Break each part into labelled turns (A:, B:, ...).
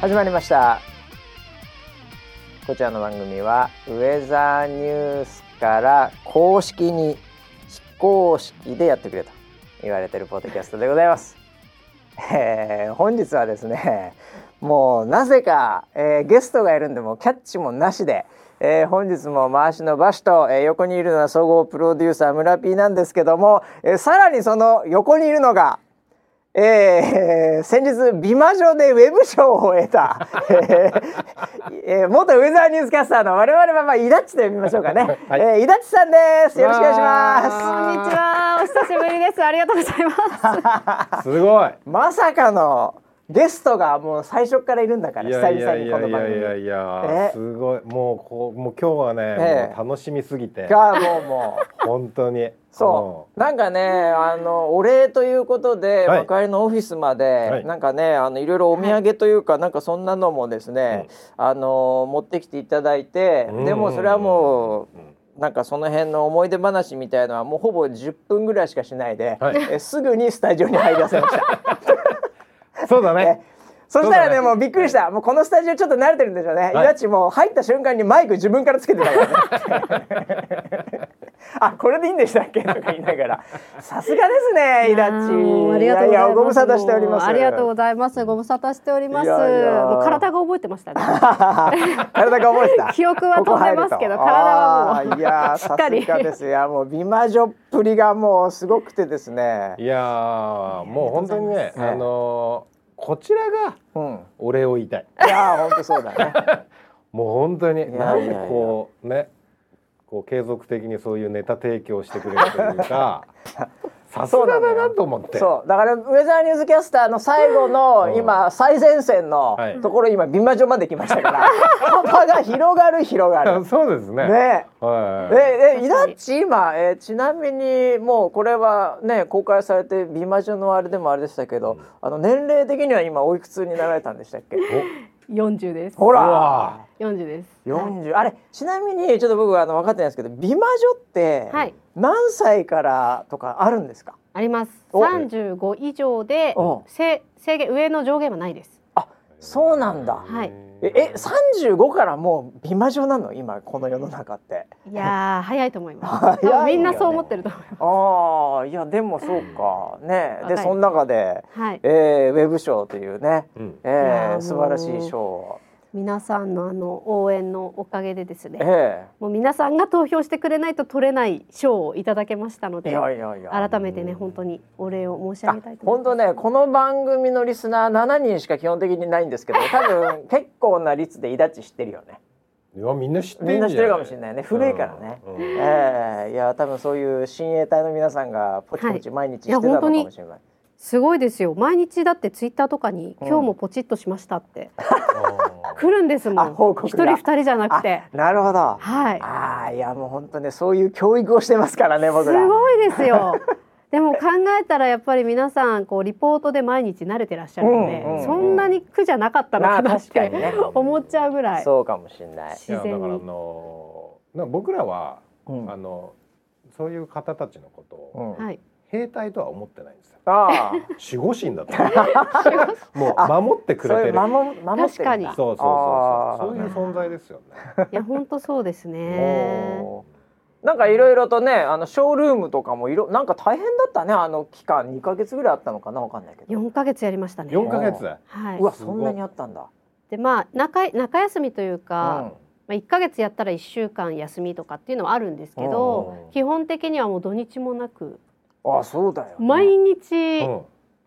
A: 始まりました。こちらの番組はウェザーニュースから公式に非公式でやってくれと言われてるポッドキャストでございます、えー、本日はですねもうなぜか、えー、ゲストがいるんでもキャッチもなしで、えー、本日も回しのバシと、えー、横にいるのは総合プロデューサー村 P なんですけども、えー、さらにその横にいるのがえー、先日美魔女でウェブ賞を得た、えー、元ウェザーニュースキャスターの我々はまあイダッチと呼びましょうかね、はい、えー、イダッチさんです。よろしくお願いします。
B: こんにちは。お久しぶりです。ありがとうございます。
C: すごい。
A: まさかのゲストがもう最初からいるんだから久々にこの番組。
C: いやいやいやすごいもうこうもう今日はね、えー、楽しみすぎて。
A: がもうも
C: う。本当に。
A: そう。なんかねあのお礼ということで、はい、幕張のオフィスまで、はい、なんかねあのいろいろお土産というか、はい、なんかそんなのもですね、うん、あの持ってきていただいて、うん、でもそれはもう、うん、なんかその辺の思い出話みたいのはもうほぼ10分ぐらいしかしないで、はい、えすぐにスタジオに入らせました。
C: そうだね。
A: そしたらね、もうびっくりした。もうこのスタジオちょっと慣れてるんでしょうね。いらちも入った瞬間にマイク自分からつけてたからね。あ、これでいいんでしたっけ？とか言いながら。さすがですね、イラッチ。
B: ありがとうございます。
A: ご無沙汰しております。
B: ありがとうございます。ご無沙汰しております。もう体が覚えてましたね。
A: 体が覚えてた。
B: 記憶は飛んでますけど、体は
A: もう。いや、さすがです。いや、もう美魔女っぷりがもうすごくてですね。
C: いや、もう本当にね、あの。こちらがお礼を言いたい。
A: いや本当そうだね。
C: もう本当になんでこうねこう継続的にそういうネタ提供してくれるというか。さすがだなと思って。
A: そう。だからウェザーニュースキャスターの最後の今最前線のところ今美魔女まで来ましたから。幅が広がる広がる。
C: そうですね。
A: ね。はい。ええイダッチ今、えちなみにもうこれはね公開されて美魔女のあれでもあれでしたけど、あの年齢的には今おいくつになられたんでしたっけ？
B: 四十です。
A: ほら。
B: 四十です。
A: 四十、あれちなみにちょっと僕はあの分かってないですけど美魔女って何歳からとかあるんですか、
B: あります。三十五以上で制制限上の上限はないです。
A: あそうなんだ。
B: はい。
A: え三十五からもう美魔女なの？今この世の中って。
B: いや 早いと思います。ね、みんなそう思ってると思います。
A: ああいやでもそうか。ね。でその中で、はい、えー、ウェブ賞というね、うん、えー、素晴らしい賞
B: 皆さんのあの応援のおかげでですね、えもう皆さんが投票してくれないと取れない賞をいただけましたので改めてね本当にお礼を申し上げたいと
A: 本当ねこの番組のリスナー7人しか基本的にないんですけど 多分結構な率でイダッチ知ってるよね。
C: いやみんな知って
A: みんな知ってるかもしれないね。古いからね、うん。うん、え。ー、いや多分そういう親衛隊の皆さんがポチポチ毎日してたのかもしれない、はい
B: すごいですよ。毎日だってツイッターとかに、今日もポチッとしましたって、来るんですもん。一人二人じゃなくて。
A: なるほど。
B: はい。
A: ああいやもう本当ねそういう教育をしてますからね僕ら
B: すごいですよ。でも考えたらやっぱり皆さんこうリポートで毎日慣れてらっしゃるので、うんうんうん、そんなに苦じゃなかったのかなって、ね、思っちゃうぐらい。
A: そうかもしれない。
B: 自然に。あ
C: の僕らは、うん、あのそういう方たちのことを、うん、兵隊とは思ってないんですよ。ああ、守護神だと。もう守ってくれてる。
A: 守
B: 守確かに。
C: そうそうそうそう。そういう存在ですよ
B: ね。いや本当そうですね。
A: なんかいろいろとね、あのショールームとかもいろなんか大変だったねあの期間二ヶ月ぐらいあったのかな？わかんないけど。
B: 四ヶ月やりましたね。
C: 四ヶ月。は
B: い。
A: うわそんなにあったんだ。
B: でまあ中中休みというか。うんまあ、1か月やったら1週間休みとかっていうのはあるんですけど、基本的にはもう土日もなく
A: あそうだよ、ね、
B: 毎日、うん、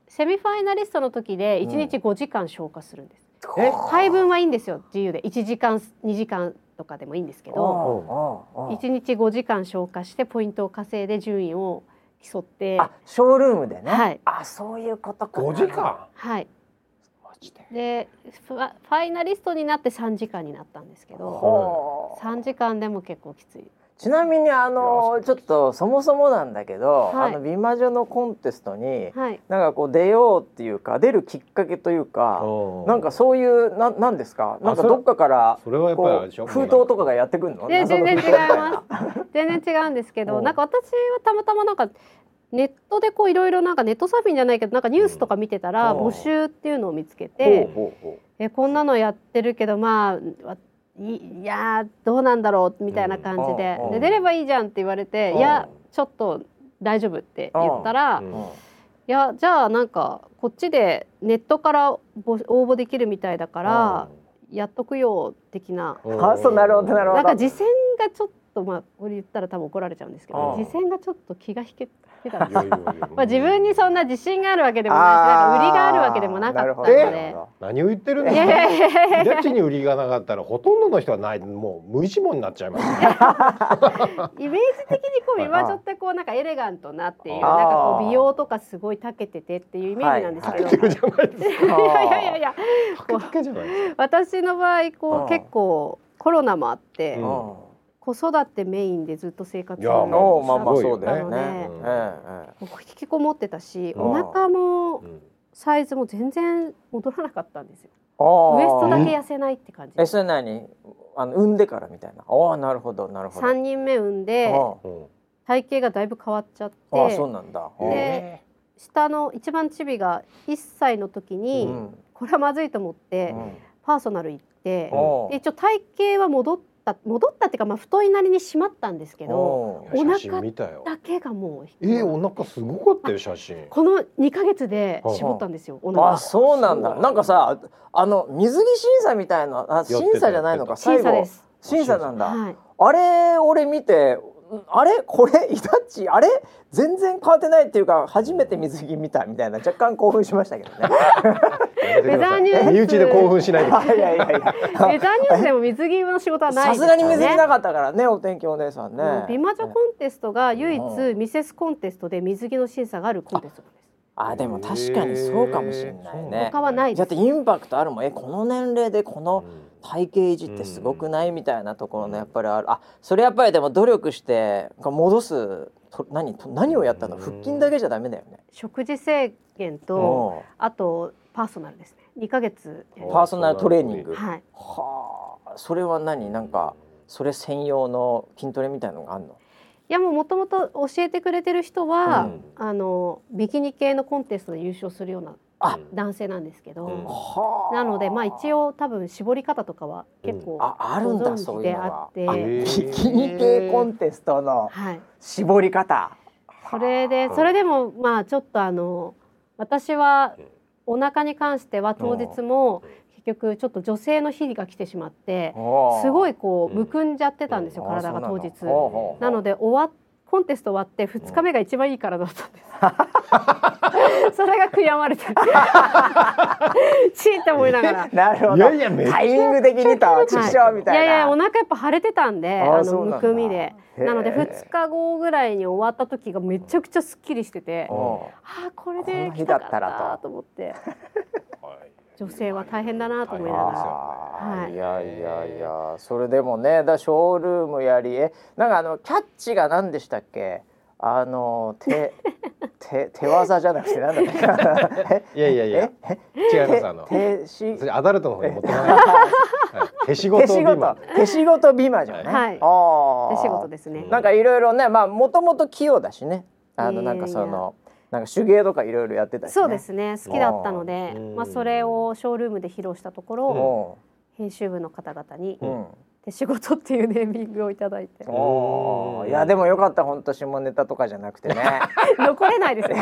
B: セミファイナリストの時で1日5時間消化するんです、うん、配分はいいんですよ。自由で。1時間2時間とかでもいいんですけど1日5時間消化してポイントを稼いで順位を競って。
A: あショールームでね、
B: はい、
A: あそういうことか。
C: 5時間？
B: はい。で。ファイナリストになって3時間になったんですけど3時間でも結構きつい
A: ちなみにあのちょっとそもそもなんだけど、はい、あの美魔女のコンテストに、はい、なんかこう出ようっていうか出るきっかけというかなんかそういうななんですか？なんかどっかから
C: それはやっぱり
A: 封筒とかがやってくるの？
B: 全然違います。全然違うんですけどなんか私はたまたまなんかネットでこういろいろなんかネットサーフィンじゃないけどなんかニュースとか見てたら募集っていうのを見つけて、えこんなのやってるけどまあいやどうなんだろうみたいな感じで,、で出ればいいじゃんって言われて、いやちょっと大丈夫って言ったら、いやじゃあなんかこっちでネットから応募できるみたいだからやっとくよ的な。
A: あそうなるほどなるほど。
B: なんか実践がちょっとまあこれ言ったら多分怒られちゃうんですけど実践がちょっと気が引けてたんですまあ自分にそんな自信があるわけでもないしなんか売りがあるわけでもなかったので。
C: 何を言ってるんですか？ジャッジに売りがなかったらほとんどの人はないもう無一文になっちゃいます、ね、イメ
B: ージ的にこう美魔女ってこうなんかエレガントなっていうなんかこう美容とかすごい長けててっていうイメージなんですけど、い、やいやいやいや。私の場合こう結構コロナもあって、うん子育てメインでずっと生活を
A: まあまあそうだよね。
B: 引きこもってたし、お腹もサイズも全然戻らなかったんですよ。ウエストだけ痩せないって感じ。
A: え、それ何？あの産んでからみたいな。ああ、なるほどなるほど。
B: 三人目産んで体型がだいぶ変わっちゃって。あ
A: そうなんだ。
B: で、下の一番チビが一歳の時に、これはまずいと思って、パーソナル行って、一応体型は戻って。った戻ったっていうかまあ太いなりに締まったんですけどお腹だけがもう
C: えー、お腹すごかったよ写真。
B: この2か月で絞ったんですよ、
A: お腹あそうなんだ。なんかさあの水着審査みたいなあ審査じゃないのか
B: 審査です。
A: 審査なんだ、はい、あれ俺見てあれ？これ？イタッチ？あれ？全然変わってないっていうか初めて水着見たみたいな若干興奮しましたけどね。
B: ウェザーニュース
C: 身内で興奮しないで。い
B: やいやいや。ウェザーニュースでも水着の仕事はない、
A: ね、さすがに水着なかったからねお天気お姉さんね。
B: 美魔女コンテストが唯一ミセスコンテストで水着の審査があるコンテストです。
A: あでも確かにそうかもしれないね。
B: 他はない
A: だってインパクトあるもんえこの年齢でこの体型維持ってすごくないみたいなところのやっぱりある。あそれやっぱりでも努力して戻すと何何をやったの？腹筋だけじゃダメだよね。
B: 食事制限とあとパーソナルですね。2ヶ月
A: パーソナルトレーニング。
B: はい。
A: はあ。それは何？なんかそれ専用の筋トレみたいのがあるの？
B: いやもうもともと教えてくれてる人は、うん、あのビキニ系のコンテストで優勝するような男性なんですけど、うん、なのでまあ一応多分絞り方とかは結構ご存知であって、
A: ビキニ系コンテストの絞り方、
B: それでそれでもまあちょっとあの私はお腹に関しては当日も結局ちょっと女性の日が来てしまってすごいこうむくんじゃってたんですよ、体が当日。なので終わっコンテスト終わって2日目が一番いいからだったんです。それが悔やまれてる。チーって 思いながら。
A: なるほど。いやいやタイミング的にとちしょみたいな。
B: いやいやお腹やっぱ腫れてたんで、あのむくみで。なので2日後ぐらいに終わった時がめちゃくちゃすっきりしてて、ああこれで来たかったと思って。女性は大変だなと思いながら、
A: はい、いやいやいやそれでもねだショールームやりえなんかあのキャッチが何でしたっけ？あの手手 手技じゃなくてなんだっけ？
C: いやいやいや。違いますあの。手し？アダルトの方に持ってない。手仕事
A: ビマ手仕事ビマじゃね、
B: はい、あ手仕事ですね。
A: なんかいろいろねまあもともと器用だしね。あのなんかそのなんか手芸とかいろいろやってた、ね、
B: そうですね。好きだったのでまあそれをショールームで披露したところ編集部の方々に、うん手仕事っていうネーミングをいただいて。
A: いやでもよかった本当下ネタとかじゃなくてね。
B: 残れないですよ。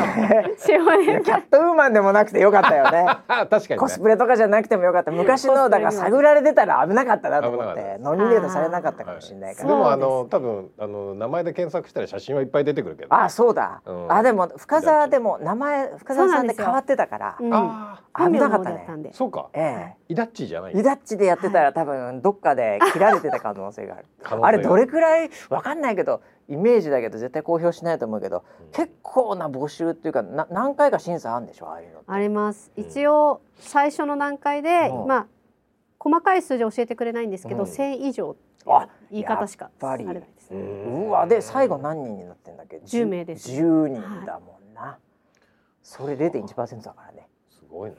B: 下
A: ネタ。キャットウーマンでもなくてよかったよね。
C: 確かに、ね、
A: コスプレとかじゃなくてもよかった。昔のだから探られてたら危なかったなと思ってノミネートされなかったかもしれないから。
C: でもあの多分あの名前で検索したら写真はいっぱい出てくるけど。
A: あそうだ。うん、あでも深澤でも名前深澤さんで変わってたから。うん、あ危なかったね。
C: そうか。ええ。イダッチじゃない。
A: イダッチでやってたら多分どっかで切られてた可能性が。がある。あれどれくらい？わかんないけどイメージだけど絶対公表しないと思うけど、うん、結構な募集っていうかな何回か審査あるんでしょ？ああいうの
B: あります、一応最初の段階で、うん、まあ細かい数字教えてくれないんですけど、うん、1以上言い方しかされないです、
A: ね、うわで最後何人になってんだっけ
B: ？10名です。
A: 10人だもんな、はい、それ0.1%だからね。
C: すごいね。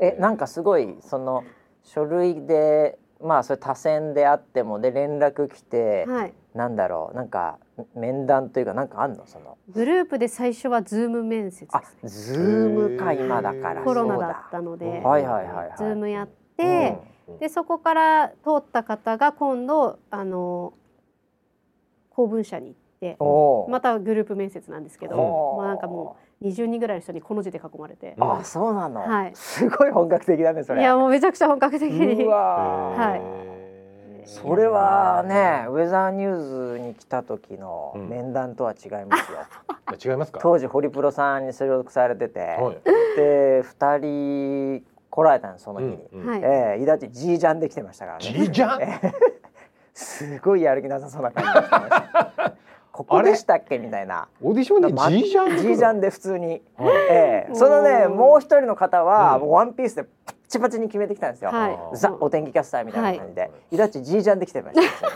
A: えなんかすごいその書類でまあそれ多選であってもで連絡来て、はい、なんだろうなんか面談というかなんかあんの？その。
B: グループで最初はズーム面接
A: あZoomか今だから。
B: コロナだったので
A: はいはいはい、はい、
B: Zoomやって、うん、でそこから通った方が今度あの公文社に行ってまたグループ面接なんですけどもうなんかもう20人ぐらいの人にコの字で囲まれて。
A: あそうなの、はい、すごい本格的だねそれ。
B: いやもうめちゃくちゃ本格的に。はい。
A: それはねウェザーニューズに来た時の面談とは違いますよ、
C: うん、違いますか？
A: 当時ホリプロさんに所属されてて、はい、で2人来られたんですその日に、うんうん、えー、イダチジージャンで来てましたからね。
C: ジージャン
A: すごいやる気なさそうな感じでした ここでしたっけ？みたいな。
C: オーディションでジージャン？
A: ジージャンで普通に、はい、えー、そのねもう一人の方は、もうワンピースでパッチパチに決めてきたんですよ、はい、ザお天気キャスターみたいな感じで、はい、イラチジージャンできてました。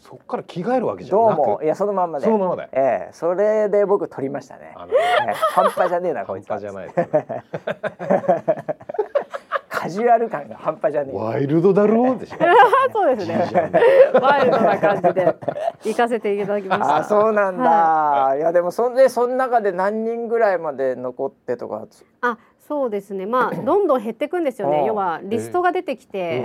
C: そっから着替えるわけじゃ
A: どうも。いやそのまんまで。
C: そのままで
A: ええ。ー、それで僕取りましたね、えー、半端じゃねえなこいつ
C: 半端じゃない
A: カ ジュアル感が半端じゃねえ。
C: ワイルドだろうでしょ。
B: そうですね。ワイルドな感じで行かせていただきました。
A: あそうなんだ、はい、いやでもそんでその中で何人ぐらいまで残ってとか。
B: あそうですね。まあ どんどん減っていくんですよね。要はリストが出てきて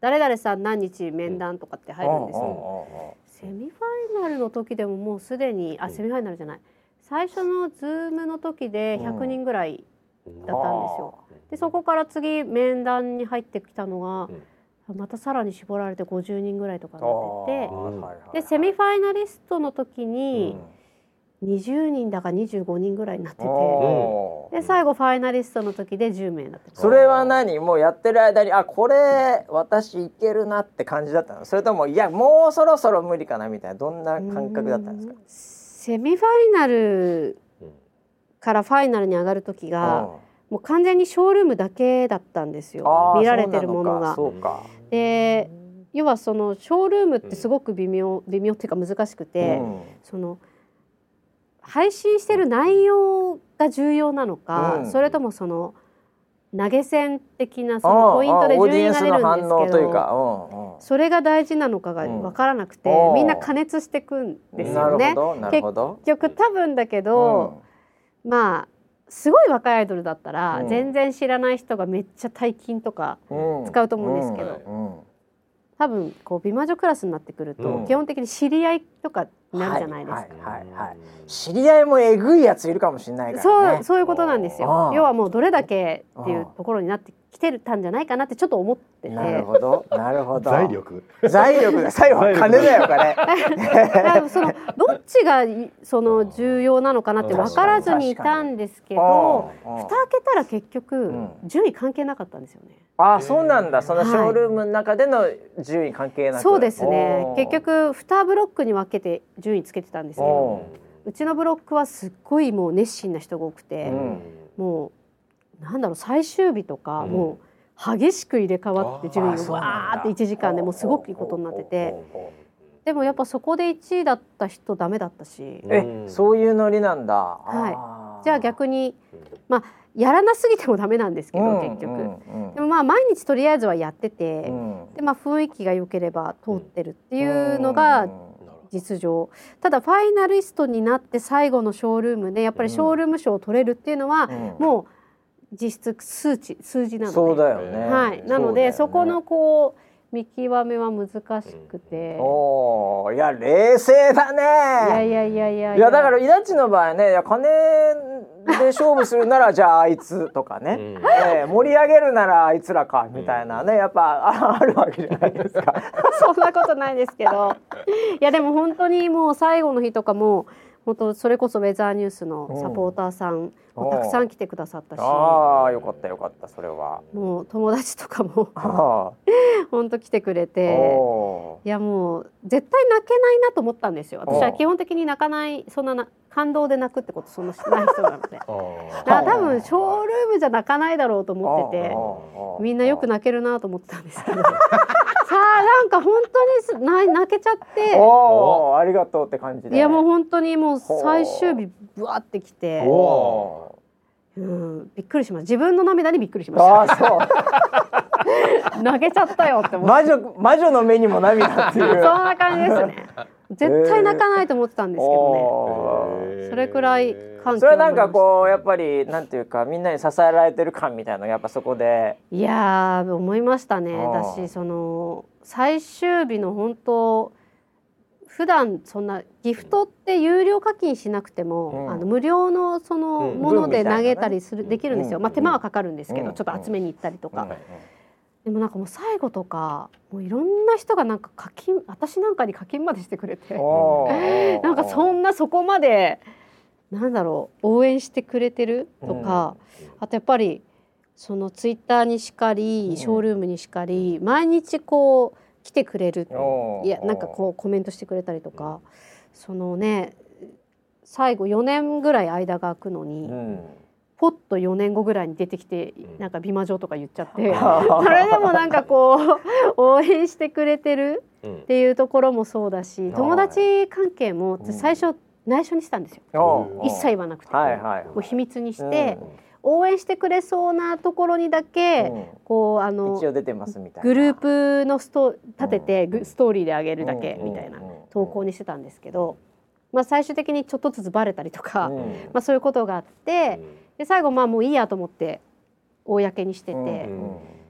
B: 誰々さん何日面談とかって入るんですよ。セミファイナルの時でももうすでにあセミファイナルじゃない。最初の Zoomの時で100人ぐらいだったんですよ。でそこから次面談に入ってきたのが、またさらに絞られて50人ぐらいとかになってて、でセミファイナリストの時に20人だか25人ぐらいになってて、で最後ファイナリストの時で10名になって
A: それは何？もうやってる間にあこれ私いけるなって感じだったの？それともいやもうそろそろ無理かなみたいなどんな感覚だったんですか？
B: セミファイナルからファイナルに上がる時が、もう完全にショールームだけだったんですよ。見られてるものが。で要はそのショールームってすごく微妙、微妙っていうか難しくて、うん、その配信してる内容が重要なのか、うん、それともその投げ銭的なそのポイントで順位が出るんですけどそれが大事なのかが分からなくて、うん、みんな加熱していくんですよね。結局多分だけど、まあすごい若いアイドルだったら、うん、全然知らない人がめっちゃ大金とか使うと思うんですけど、多分こう美魔女クラスになってくると、基本的に知り合いとかになるじゃないですか。はいはいはい、
A: 知り合いもえぐいやついるかもしれないから、
B: ね、そうそういうことなんですよ。要はもうどれだけっていうところになって来てたんじゃないかなってちょっと思ってて。
A: なるほど。なるほど。
C: 財力。
A: 財力。だ最後は金だよ金
B: そのどっちがその重要なのかなって分からずにいたんですけど蓋開けたら結局順位関係なかったんですよね。
A: あそうなんだ。そのショールームの中での順位関係なく、
B: そうですね。結局2ブロックに分けて順位つけてたんですけどうちのブロックはすっごいもう熱心な人が多くて、うん、もうなんだろう最終日とか、もう激しく入れ替わって順位がわーって1時間でもうすごくいいことになってて。でもやっぱそこで1位だった人ダメだったし
A: えそういうノリなんだ。
B: はい。じゃあ逆にまあやらなすぎてもダメなんですけど、うん、結局、うんうん、でもまあ毎日とりあえずはやってて、うん、でまあ雰囲気が良ければ通ってるっていうのが実情。ただファイナリストになって最後のショールームでやっぱりショールーム賞を取れるっていうのは、もう実質数値数字なので。
A: そうだよね、
B: はい、なのでそ、ね,、このこう見極めは難しくて、
A: うん、おいや冷静だね。
B: いやいやいやいや。
A: いやだからイダチの場合ねいや金で勝負するなら じゃああいつとかね、うん、えー、盛り上げるならあいつらかみたいなねやっぱ あるわけじゃないですか。
B: そんなことないですけど。いやでも本当にもう最後の日とかも本当それこそウェザーニュースのサポーターさんもたくさん来てくださったし、
A: ああよかったよかったそれは。
B: もう友達とかも 本当来てくれて。いやもう絶対泣けないなと思ったんですよ。私は基本的に泣かないそんなな感動で泣くってことそんなない人なので。だから多分ショールームじゃ泣かないだろうと思っててみんなよく泣けるなと思ったんですけど。さあなんか本当に泣泣けちゃって。
A: おありがとうって感じで。
B: いやもう本当にもう最終日ぶわってきて。うん、びっくりしました。自分の涙にびっくりしました。あそう。投げちゃったよって思って。
A: 魔女魔女の目にも涙っていう。
B: そんな感じですね絶対泣かないと思ってたんですけどね。それくらい
A: 感それはなんかこうやっぱりなんていうかみんなに支えられてる感みたいなやっぱそこで。
B: いや思いましたね。だしその最終日の本当普段そんなギフトって有料課金しなくても、うん、あの無料のそのもので投げたりする、うん、できるんですよ、まあ、手間はかかるんですけど、ちょっと集めに行ったりとか。でもなんかもう最後とかもういろんな人がなんか課金私なんかに課金までしてくれて。なんかそんなそこまでなんだろう応援してくれてるとか、あとやっぱりそのツイッターにしかりショールームにしかり、毎日こう来てくれる。いやなんかこうコメントしてくれたりとか。そのね最後4年ぐらい間が空くのに、うん、ポッと4年後ぐらいに出てきてなんか美魔女とか言っちゃって。それでもなんかこう 応援してくれてるっていうところもそうだし友達関係も最初内緒にしたんですよ、一切言わなくて、はいはい、もう秘密にして。うん。応援してくれそうなところにだけ、うん、こうあの
A: 一応出てますみたい
B: な。グループのスト立てて、うん、ストーリーで上げるだけみたいな投稿にしてたんですけど、まあ、最終的にちょっとずつバレたりとか、まあ、そういうことがあってで最後まあもういいやと思って公にしてて。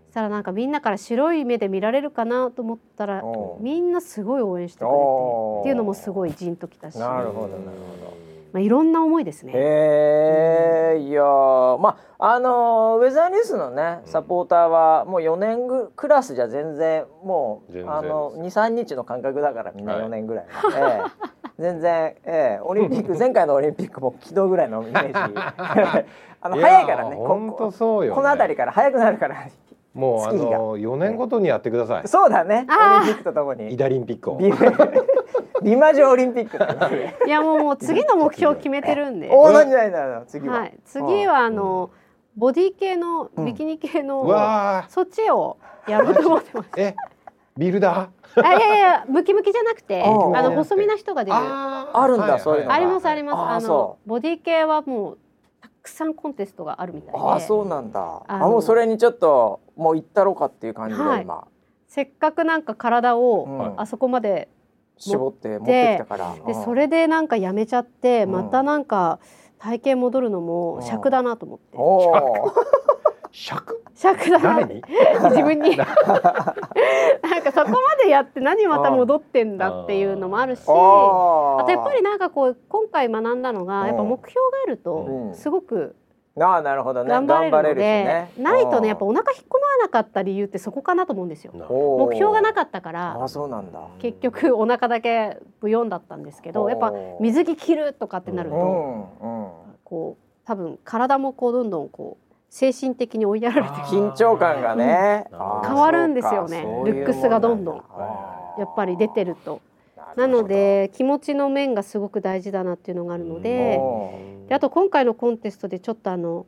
B: そしたらなんかみんなから白い目で見られるかなと思ったらみんなすごい応援してくれてっていうのもすごいじんときたし。
A: なるほどなるほど。
B: まあ、いろんな思いですね。
A: えー、いやまああのウェザーニュースのねサポーターはもう4年ぐクラスじゃ全然もうあの23日の感覚だからみんな4年ぐらい、はい、え。ー、全然、えー、オリンピック前回のオリンピックも昨日ぐらいのイメージ あの早いからね
C: 本当そうよ、
A: ね、この辺りから早くなるから
C: もうあの4年ごとにやってください。
A: そうだね。オリンピックとともに。
C: イダリンピックを。
A: 美魔女オリンピック
B: いやもうもう次の目標決めてるんで。
A: おお、なんじゃないの次は。はい、
B: 次はあの、ボディ系のビキニ系の、そっちをやろうと思ってます。
C: え、ビルダ
B: ー？あいやいやムキムキじゃなくて、あの細身な人が出る。
A: あるんだそういうの。
B: ありますあります。あのボディ系はもうたくさんコンテストがあるみたいで。
A: あそうなんだ。あもうそれにちょっともう行ったろうかっていう感じで今。
B: せっかくなんか体をあそこまで
A: 絞って持ってきたから
B: でそれでなんかやめちゃって、またなんか体型戻るのも尺だなと思って。
C: 尺？
B: 尺だ。な 自分に。なんかそこまでやって何また戻ってんだっていうのもあるし。あとやっぱりなんかこう今回学んだのがやっぱ目標があるとすごく
A: ああなるほどね。
B: 頑張れるので、ね、ないとねやっぱお腹引っ込まなかった理由ってそこかなと思うんですよ。目標がなかったから
A: あそうなんだ。
B: 結局お腹だけブヨンだったんですけどやっぱ水着着るとかってなると、うん。うん、こう多分体もこうどんどんこう精神的に追いやられて
A: 緊張感がね、
B: 変わるんですよね。ルックスがどんどん。やっぱり出てると。なので気持ちの面がすごく大事だなっていうのがあるので。であと今回のコンテストでちょっとあの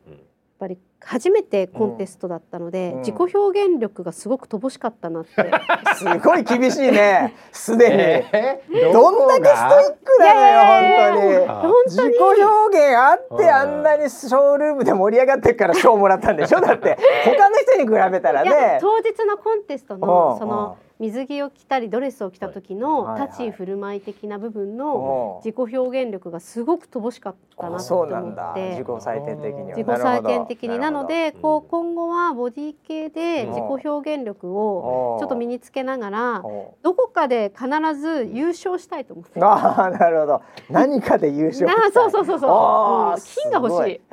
B: ぱり初めてコンテストだったので、うん、自己表現力がすごく乏しかったなって、
A: すごい厳しいね。すでに、えー、どんだけストイックなのよ本当に。自己表現あってあんなにショールームで盛り上がってから賞もらったんでしょだって。他の人に比べたらね。
B: 当日のコンテストのその水着を着たりドレスを着た時の立ち居振る舞い的な部分の自己表現力がすごく乏しかったなと思って。
A: 自己採点的に
B: 自己採点的になのでこう今後はボディ系で自己表現力をちょっと身につけながらどこかで必ず優勝したいと思って
A: ああなるほど。何かで優勝
B: あそうそうそうそう。金が欲しい。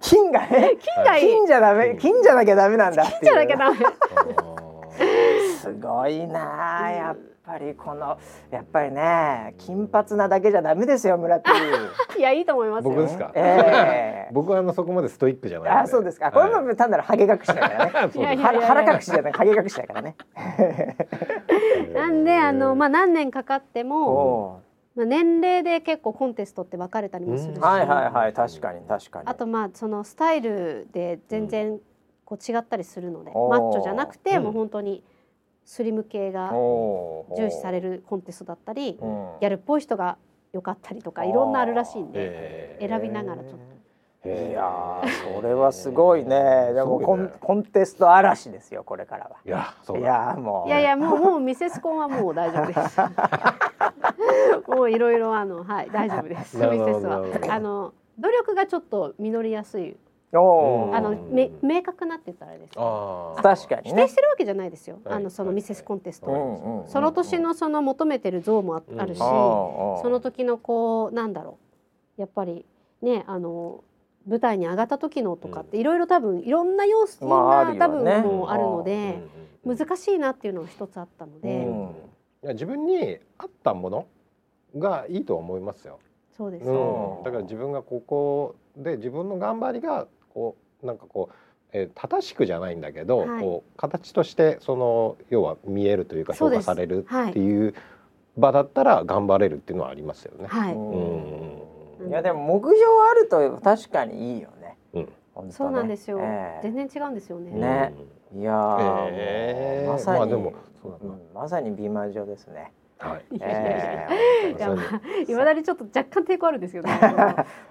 A: 金がね 金がいい。金じゃダメ？金じゃなきゃダメなんだ
B: 金じゃなきゃダメ。
A: すごいなやっぱりこのやっぱりね金髪なだけじゃダメですよ村 P
B: いやいいと思います
C: 僕ですか、えー、僕はあのそこまでストイックじゃない。
A: あそうですか。これも単なるハゲ隠しだからね。腹隠しじゃないハゲ隠しだからね。
B: なんであのまあ何年かかってもまあ、年齢で結構コンテストって分かれたりもするし、
A: はいはいはい確かに確かに。
B: あとまあそのスタイルで全然こう違ったりするので、マッチョじゃなくて、もう本当にスリム系が重視されるコンテストだったり、ギャルっぽい人が良かったりとかいろんなあるらしいんで選びながらちょっと。
A: いやそれはすごいね。でもコン、ね、コンテスト嵐ですよこれからは。
C: いや
A: いやも
B: う。いやいやもうもうミセスコンはもう大丈夫です。もういろいろあのはい大丈夫です。ミセスはあの努力がちょっと実りやすい。あのめ明確なって言ったらあれです
A: 確かに、
B: 否定してるわけじゃないですよ。あのそのミセスコンテスト、その年のその求めてる像もあるし、その時のこうなんだろう。やっぱりねあの舞台に上がった時のとかっていろいろ多分いろんな要素が多分もあるので難しいなっていうのが一つあったので、
C: いや自分に合ったものがいいと思いますよ。
B: そうです、
C: うん、だから自分がここで自分の頑張りがこうなんかこう、えー、正しくじゃないんだけど、はい、こう形としてその要は見えるというか評価されるっていう場だったら頑張れるっていうのはありますよね。
B: はい、うん。
A: いやでも目標あると確かにいいよね。
B: うん、ね、そうなんですよ、えー、全然違うんですよね。
A: ね、いや、えー、まさに、まあ、でもそうだな、うん、まさに美魔女ですね。
C: はい。
B: ええー。いまだにちょっと若干抵抗あるんですけど、ね、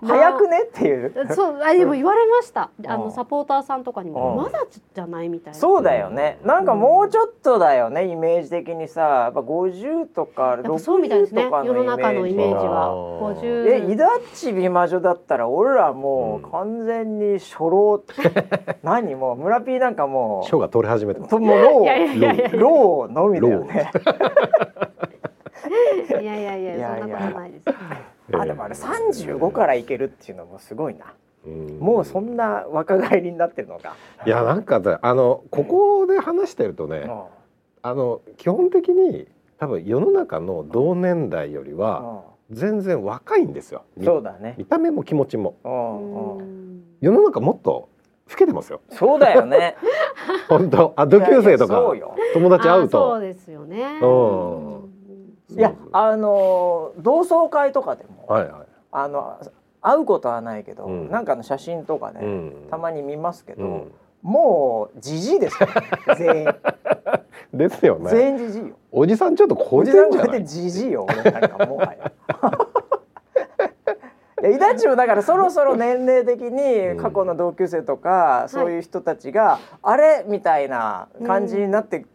A: 早くねっていう。
B: そう、あでも言われました。あのサポーターさんとかにもまだじゃないみたいな。
A: そうだよね。なんかもうちょっとだよね、イメージ的にさ、やっぱ50とか60とか
B: 世の中のイメージは50。
A: え、イダッチ美魔女だったら俺らもう完全に初老。何もう村ピーなんかも
C: う。賞が取り始めてま
A: す。もうローローのみだよね。
B: いやいやいやそんなことないです。
A: あでもあれ三十五からいけるっていうのもすごいな。もうそんな若返りになってるのか。
C: いやなんかあのここで話してるとね、あの基本的に多分世の中の同年代よりは全然若いんですよ。
A: そうだね。
C: 見た目も気持ちも。世の中もっと老けてますよ。
A: そうだよね。
C: 本当あ同級生とか友達会うと。
B: そうですよね。
C: うん。
A: いやあの同窓会とかでも、
C: はいはい、
A: あの会うことはないけど、うん、なんかの写真とかね、うん、たまに見ますけど、うん、もうじじいですよ 全員。
C: ですよね。
A: 全員じじいよ。
C: おじさんちょっと超えてんじゃない？
A: じじいよ俺なんかもはや。やイダチもだからそろそろ年齢的に過去の同級生とか、そういう人たちが、あれみたいな感じになって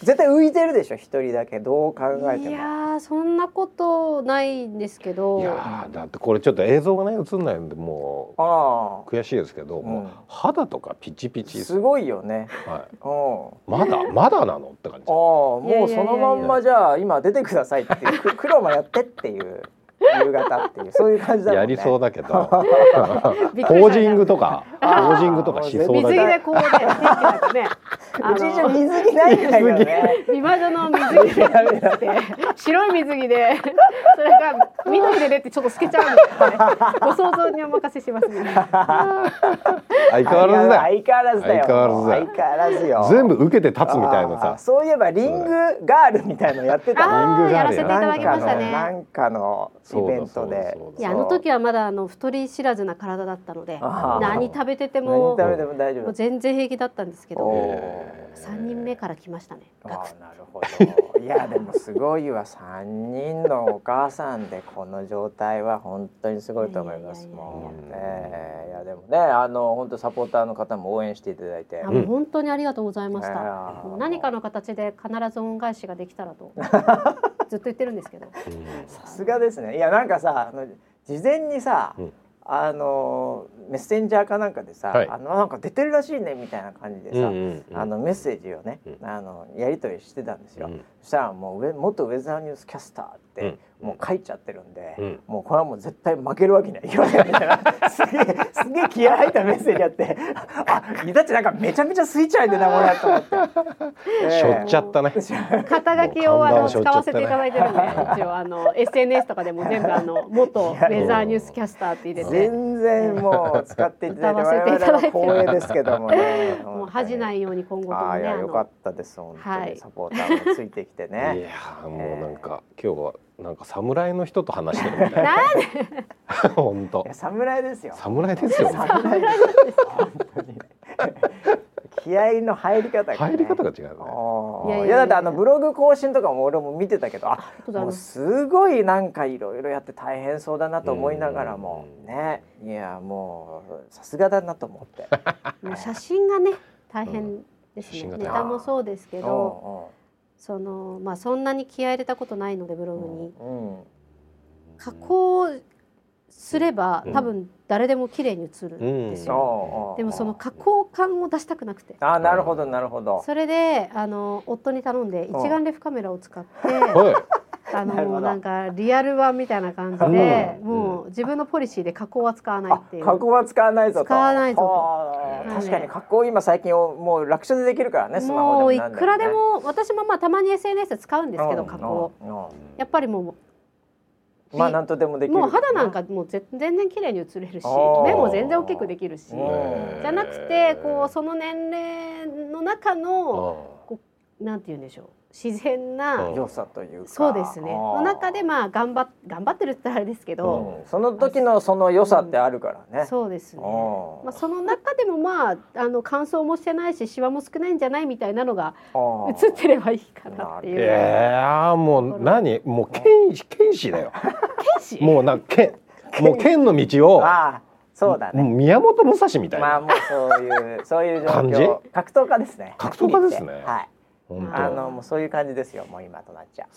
A: 絶対浮いてるでしょ一人だけどう考えても。
B: いやそんなことないんですけど。
C: いやだってこれちょっと映像がね映んないんでもう悔しいですけど、もう肌とかピチピチ
A: すごいよね。
C: はい。まだまだなのって感じ。ああ
A: もうそのまんまじゃあ今出てくださいって黒もやってっていう。夕方っていうそういう感じだ、ね、
C: やりそうだけど。ポージングとかポージングとかしそうだ
B: けど。水着でこうね
A: うちじゃ水着ないんだけどね
B: 美魔女の水着で白い水着でそれが緑で出てちょっと透けちゃうんですよね。ご想像にお任せしますね。
C: 相変わらずだ
A: 相変わらずだよ。
C: 相変わらず
A: 相変わらずよ。
C: 全部受けて立つみたいなさ。
A: そういえばリングガールみたいのやってた。
B: リングガールやらせていただきましたね。
A: なんかのイベントで。
B: いやあの時はまだあの太り知らずな体だったので何食べてても
A: 何食べても大丈夫。
B: 全然平気だったんですけど三人目から来ましたね。
A: あなるほど。いやでもすごいわ。三人のお母さんでこの状態は本当にすごいと思います。もんね。いやでもねあの本当サポーターの方も応援していただいて。
B: あもう本当にありがとうございました、何かの形で必ず恩返しができたらと ずっと言ってるんですけど。
A: さすがですね。いやなんかさ事前にさ、うん、あのメッセンジャーかなんかでさ、はい、あのなんか出てるらしいねみたいな感じでさ、うんうんうん、あのメッセージをね、うん、あのやり取りしてたんですよ。うん、そしたらもう元ウェザーニュースキャスターって、もう書いちゃってるんで、うん、もうこれはもう絶対負けるわけにはいかない。みたいなすげえすげえ気合入ったメッセージあってあイタチなんかめちゃめちゃスイッチ入ってなこれと思って、
C: えー、しょっちゃったね。
B: 肩書きをあの使わせていただいてるんで、一応あの SNS とかでも全部あの元ウェザーニュースキャスターって入れて。
A: 全然もう使っていただいて我々は光栄ですけどもね。
B: もう恥じないように今後ともね
A: あよかったです本当に、はい、サポーターもついてきてね
C: いやもうなんか、今日はなんか侍の人と話してるみたい な。本当。
A: 侍ですよ。
C: 侍ですよ。
A: 侍です。本当に。気合の入り方、
C: ね、入り方が違う
A: ね。いやだってあのブログ更新とかも俺も見てたけど、あ、もうすごいなんかいろいろやって大変そうだなと思いながらもね。いやもうさすがだなと思って
B: 写真がね大変ですね、うん、ネタもそうですけどそのまあそんなに気合い入れたことないのでブログに、うん。うん、加工すれば多分誰でも綺麗に映るんですよ、でもその加工感を出したくなくて。
A: あなるほどなるほど。
B: それであの夫に頼んで一眼レフカメラを使ってあのなんかリアル版みたいな感じで、もう自分のポリシーで加工は使わないっていう。
A: 加工は使わないぞ
B: 使わないぞと。
A: 確かに加工今最近もう楽勝でできるからねスマホで
B: も、ね、もういくらでも私もまあたまに SNS 使うんですけど加工。やっぱりもう
A: まあ何とでもできる、
B: もう肌なんかもう全然綺麗に映れるし目も全然大きくできるしじゃなくてこうその年齢の中のこうなんて言うんでしょう自然な
A: 良さというか。
B: そうですね。の中でまあ頑張頑張ってるってあれですけど、
A: うん、その時のその良さってあるからね、
B: うん、そうですね、まあ、その中でもまああの乾燥もしてないしシワも少ないんじゃないみたいなのが映ってればいいかなっていう。い
C: やもう何？もう剣剣士だよ。剣士？もうな剣もう剣の道をあ
A: そうだね。
C: 宮本武蔵みたいな。
A: まあもうそういうそういう状況。格闘家ですね。
C: 格闘家ですね。
A: はい。あのもうそういう感じですよもう今となっちゃう。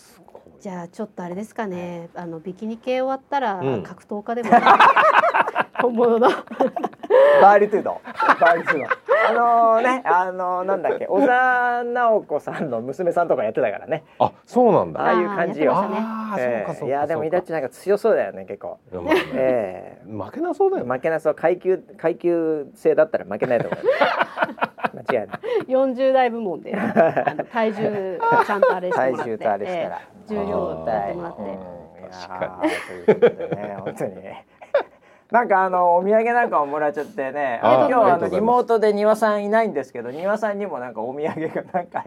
B: じゃあちょっとあれですかね、あのビキニ系終わったら格闘家でも、本物の
A: バーリトゥード。バーリトゥード。あのねあのなんだっけ小田直子さんの娘さんとかやってたからね。
C: あそうなんだ。
A: ああいう感じよ。あ、えー、いやでもイダッチなんか強そうだよね結構、
C: えー、負けなそうだよ、
A: 負けなそう。階級階級制だったら負けないと思う。間違いない。
B: 40代部門で体重ちゃんとあれしてもらって体重とあれしたら、重量をやってもらって、確かに。ということでね
A: 本当になんかあのお土産なんかをもらっちゃってね。今日はあのリモートで庭さんいないんですけど庭さんにもなんかお土産がなんか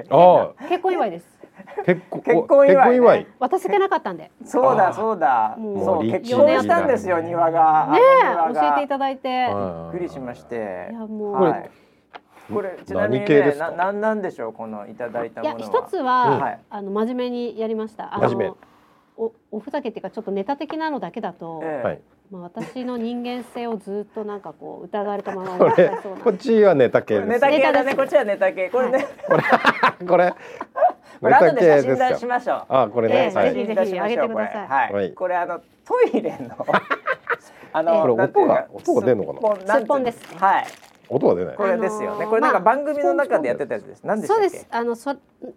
B: 結婚祝いです。
C: 結婚結婚祝い、
B: 渡せてなかったんで。
A: そうだそうだ。そう結婚したんですよ庭が。
B: ね教えていただいて。
A: びっくりしまして。いやもう、はい。これちなみにね、ななんなんでしょうこのいただいたものは。いや
B: 一つは、はい、あの真面目にやりました。あのおおふざけっていうかちょっとネタ的なのだけだと、えー、まあ私の人間性をずっとなんかこう疑われたまま
C: これこっちはネタ系
A: ネタ系だね。こっちはネタ系。これね、
C: これこれ。
A: これ後で写真出しましょう。
C: あこれね、
B: ぜひぜひ上げてくださ
A: い。はい。これあのトイレの。
C: あの、これ音が音が出るのか
B: な？すっぽんです。
A: はい。
C: 音が出ない。
A: これですよね。これなんか番組の中でやってたやつです。何でしたっけ？
B: そうです。あのそ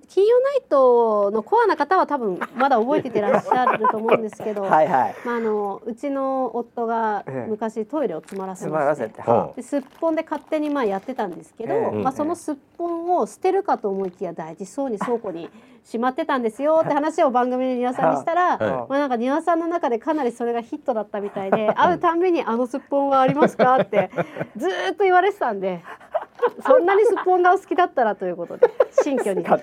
B: 金曜ナイトのコアな方は多分まだ覚えててらっしゃると思うんですけど、はいはい。まああのうちの夫が昔トイレを詰まらせまして、ですっぽんで勝手にまあやってたんですけど、まあそのすっぽんを捨てるかと思いきや大事そうに倉庫にしまってたんですよって話を番組で庭さんにしたら、まあなんか庭さんの中でかなりそれがヒットだったみたいで、会うたんびにあのすっぽんはありますかってずっと言われてたんで。そんなにすっぽんがお好きだったらということで新居にこ
C: れ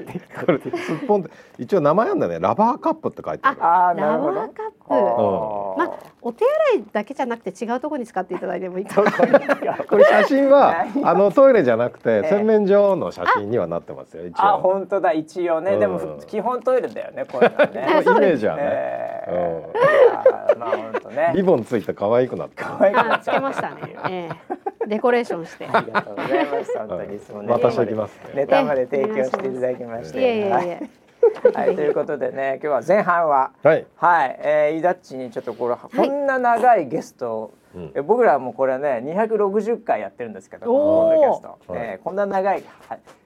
C: すっぽんって一応名前なんだね。ラバーカップって書いてある。
B: あラバーカップ。まあお手洗いだけじゃなくて違うところに使っていただいてもいいか
C: これ写真はあのトイレじゃなくて洗面所の写真にはなってますよ一応。
A: あ本当だ。一応ね、でも基本トイレだよねこれね。
C: イメージはね、まあ本当ね。リボンついて可愛くなって可愛く
B: なっつけましたね、えー、デコレーションして。
A: ありがとうございます本当に
C: その私行きます
A: ネタまで提供していただきまして、いやいやいや。はい、ということでね今日は前半ははい、はい、えー、イダッチにちょっとこれ、こんな長いゲストえ僕らもこれね260回やってるんですけどこのゲスト、はい、えー、こんな長い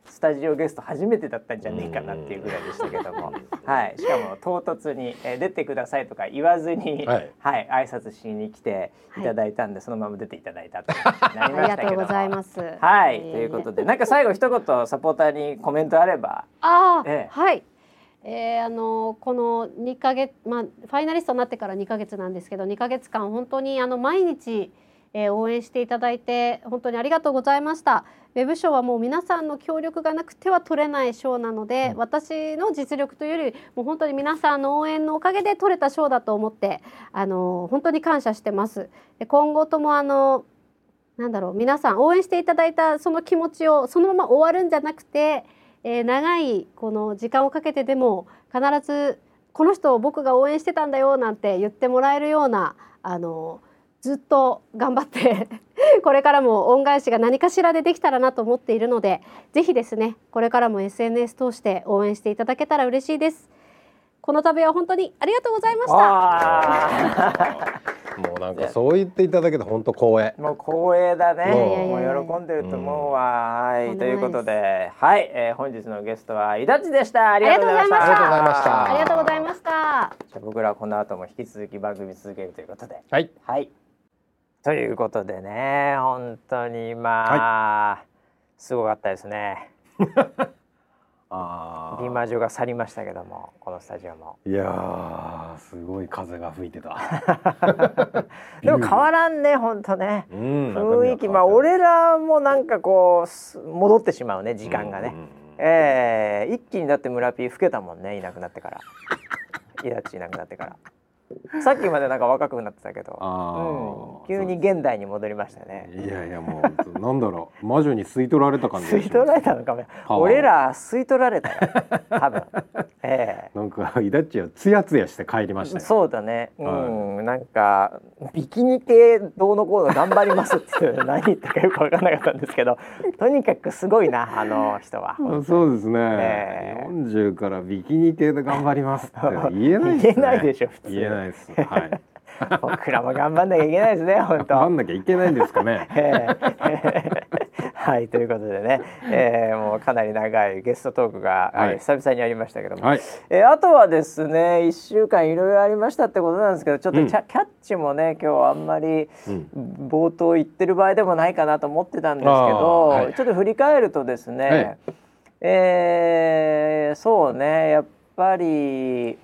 A: スタジオゲスト初めてだったんじゃねえかなっていうぐらいでしたけども、はい、しかも唐突に、えー、出てくださいとか言わずに、はい、はい、挨拶しに来てい。ただいたんで、はい、そのまま出ていただいたとなりましたけど
B: ありがとうございます。
A: はい、ということでなんか最後一言サポーターにコメントあれば。
B: あ、えー、はい。えー、あのこの2ヶ月、まあ、ファイナリストになってから2ヶ月なんですけど2ヶ月間本当にあの毎日、えー、応援していただいて本当にありがとうございました。ウェブ賞はもう皆さんの協力がなくては取れない賞なので、うん、私の実力というよりもう本当に皆さんの応援のおかげで取れた賞だと思ってあの本当に感謝してます。で今後ともあのなんだろう皆さん応援していただいたその気持ちをそのまま終わるんじゃなくてえー、長いこの時間をかけてでも必ずこの人を僕が応援してたんだよなんて言ってもらえるようなあのずっと頑張って これからも恩返しが何かしらでできたらなと思っているのでぜひですねこれからも SNS 通して応援していただけたら嬉しいです。この度は本当にありがとうございま
C: した。もうなんかそう言っていただけて本当光栄。
A: もう光栄だね。もう。喜んでると思うわ、はい。ということではい、えー、本日のゲストはイダチでした。ありがとうございました。
B: ありがとうございました。ありがとうございました。じゃ
A: 僕らこの後も引き続き番組続けるということで。
C: はい、
A: はい。ということでね本当にまあ、はい、すごかったですね。あ美魔女が去りましたけどもこのスタジオも。
C: いやすごい風が吹いてた。
A: でも変わらんね本当ね、うん、雰囲気。まあ俺らもなんかこう戻ってしまうね時間がね、うんうん、えー、一気にだって村ピー老けたもんねいなくなってから。イラッチいなくなってから。さっきまでなんか若くなってたけど、うん、急に現代に戻りましたね。
C: いやいやもうなんだろう魔女に吸い取られた感じ。
A: 吸い取られたのかも。俺ら吸い取られたよ。多分。
C: ええー、なんかイダッチはつやつやして帰りました、
A: そうだね。うん、はい、なんかビキニ系どうのこうの頑張りますって何言ったかよく分からなかったんですけど、とにかくすごいなあの人は。
C: そうですね。えー、40からビキニ系で頑張りますって言えない、
A: ね、言えないでしょ普通。
C: 言えないです。はい。
A: 僕らも頑張んなきゃいけないですね本当。
C: 頑張んなきゃいけないんですかね。
A: はいということでね、えー、もうかなり長いゲストトークが、はい、久々にありましたけども、はい、えー、あとはですね1週間いろいろありましたってことなんですけどちょっと、うん、キャッチもね今日あんまり冒頭言ってる場合でもないかなと思ってたんですけど、はい、ちょっと振り返るとですね、はい、えー、そうねやっぱり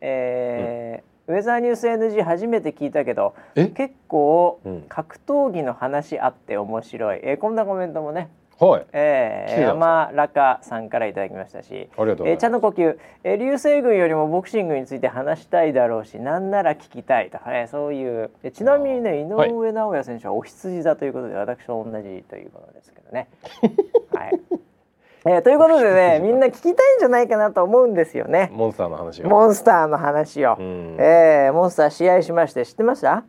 A: えー、うんウェザーニュース NG 初めて聞いたけど結構、格闘技の話あって面白い、えー、こんなコメントもね。
C: はい、
A: えー、山中さんからいただきましたし。ありがとうえー、茶の呼吸、えー、流星群よりもボクシングについて話したいだろうしなんなら聞きたいと、えー、そういう。ちなみにね井上尚弥選手はお羊座ということで、はい、私と同じということですけどね。はいえー、ということでね みんな聞きたいんじゃないかなと思うんですよね。
C: モンスターの話
A: を。モンスターの話を、えー、モンスター試合しまして知ってました？